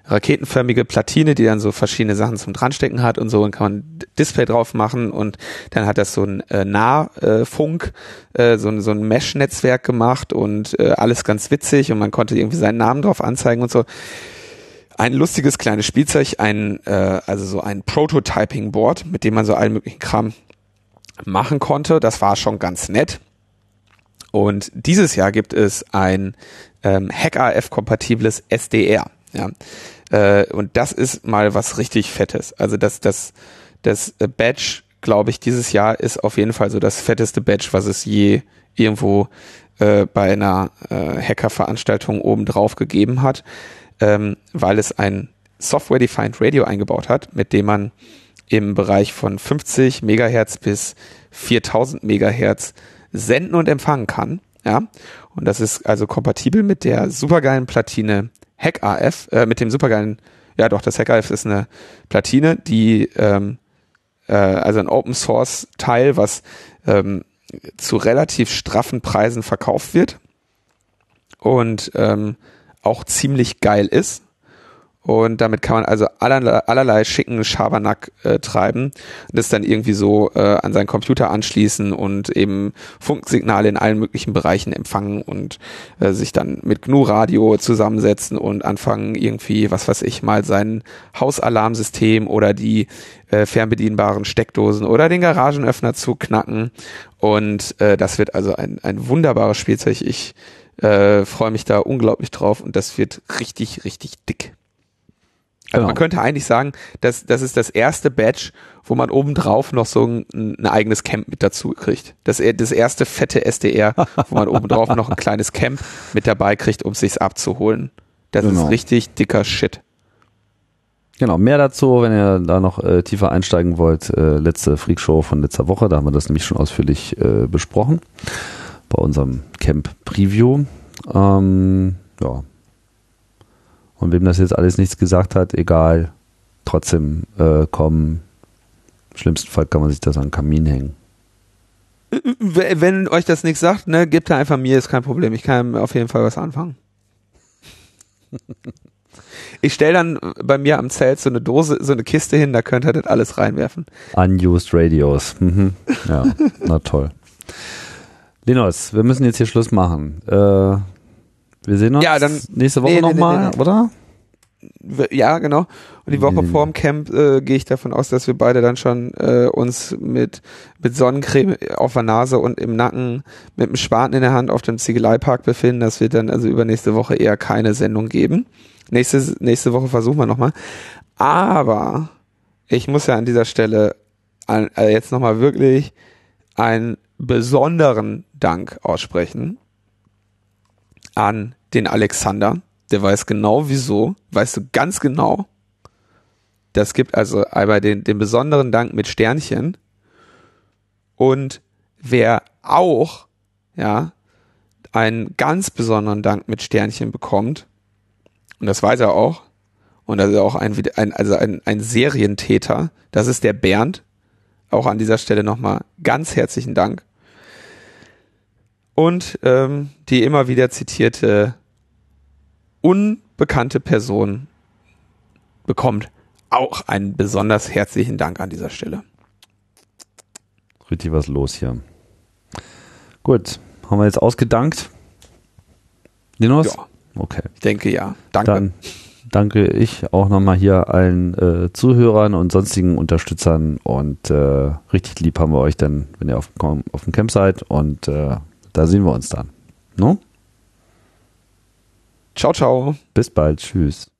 raketenförmige Platine, die dann so verschiedene Sachen zum dranstecken hat und so und kann man Display drauf machen und dann hat das so ein äh, Nahfunk, äh, so ein, so ein Mesh-Netzwerk gemacht und äh, alles ganz witzig und man konnte irgendwie seinen Namen drauf anzeigen und so. Ein lustiges kleines Spielzeug, ein, äh, also so ein Prototyping-Board, mit dem man so allen möglichen Kram machen konnte. Das war schon ganz nett. Und dieses Jahr gibt es ein ähm, HackRF-kompatibles SDR. Ja. Äh, und das ist mal was richtig Fettes. Also das, das, das Badge, glaube ich, dieses Jahr ist auf jeden Fall so das fetteste Badge, was es je irgendwo äh, bei einer äh, Hacker-Veranstaltung oben drauf gegeben hat, ähm, weil es ein Software-Defined Radio eingebaut hat, mit dem man im Bereich von 50 Megahertz bis 4000 Megahertz senden und empfangen kann. Ja, und das ist also kompatibel mit der supergeilen Platine HackAF, äh, mit dem supergeilen, ja doch, das HackAF ist eine Platine, die ähm, äh, also ein Open Source Teil, was ähm, zu relativ straffen Preisen verkauft wird und ähm, auch ziemlich geil ist. Und damit kann man also allerlei, allerlei schicken Schabernack äh, treiben. Das dann irgendwie so äh, an seinen Computer anschließen und eben Funksignale in allen möglichen Bereichen empfangen und äh, sich dann mit GNU-Radio zusammensetzen und anfangen irgendwie, was weiß ich, mal sein Hausalarmsystem oder die äh, fernbedienbaren Steckdosen oder den Garagenöffner zu knacken. Und äh, das wird also ein, ein wunderbares Spielzeug. Ich äh, freue mich da unglaublich drauf und das wird richtig, richtig dick. Also genau. man könnte eigentlich sagen, dass das ist das erste Badge, wo man obendrauf noch so ein, ein eigenes Camp mit dazu kriegt. Das, das erste fette SDR, wo man obendrauf noch ein kleines Camp mit dabei kriegt, um es sich abzuholen. Das genau. ist richtig dicker Shit. Genau, mehr dazu, wenn ihr da noch äh, tiefer einsteigen wollt. Äh, letzte Freakshow von letzter Woche, da haben wir das nämlich schon ausführlich äh, besprochen bei unserem Camp Preview. Ähm, ja, und wem das jetzt alles nichts gesagt hat, egal, trotzdem äh, kommen. Im schlimmsten Fall kann man sich das an den Kamin hängen. Wenn euch das nichts sagt, ne, gebt da einfach mir, ist kein Problem. Ich kann auf jeden Fall was anfangen. Ich stelle dann bei mir am Zelt so eine Dose, so eine Kiste hin, da könnt ihr das alles reinwerfen. Unused Radios. Mhm. Ja, na toll. Linus, wir müssen jetzt hier Schluss machen. Äh, wir sehen uns ja, dann, nächste Woche nee, nochmal, nee, nee, oder? Ja, genau. Und die Woche vorm Camp äh, gehe ich davon aus, dass wir beide dann schon äh, uns mit, mit Sonnencreme auf der Nase und im Nacken mit dem Spaten in der Hand auf dem Ziegeleipark befinden. Das wird dann also übernächste Woche eher keine Sendung geben. Nächste, nächste Woche versuchen wir nochmal. Aber ich muss ja an dieser Stelle an, äh, jetzt nochmal wirklich einen besonderen Dank aussprechen an den Alexander. Der weiß genau wieso. Weißt du ganz genau. Das gibt also einmal den, den besonderen Dank mit Sternchen. Und wer auch, ja, einen ganz besonderen Dank mit Sternchen bekommt, und das weiß er auch, und das ist auch ein, ein, also ein, ein Serientäter, das ist der Bernd. Auch an dieser Stelle nochmal ganz herzlichen Dank. Und ähm, die immer wieder zitierte unbekannte Person bekommt auch einen besonders herzlichen Dank an dieser Stelle. Richtig was los hier. Gut, haben wir jetzt ausgedankt? Linus? Ja. Okay. Ich denke ja. Danke. Dann danke ich auch nochmal hier allen äh, Zuhörern und sonstigen Unterstützern und äh, richtig lieb haben wir euch dann, wenn ihr auf, auf dem Camp seid und äh, da sehen wir uns dann. No? Ciao, ciao. Bis bald. Tschüss.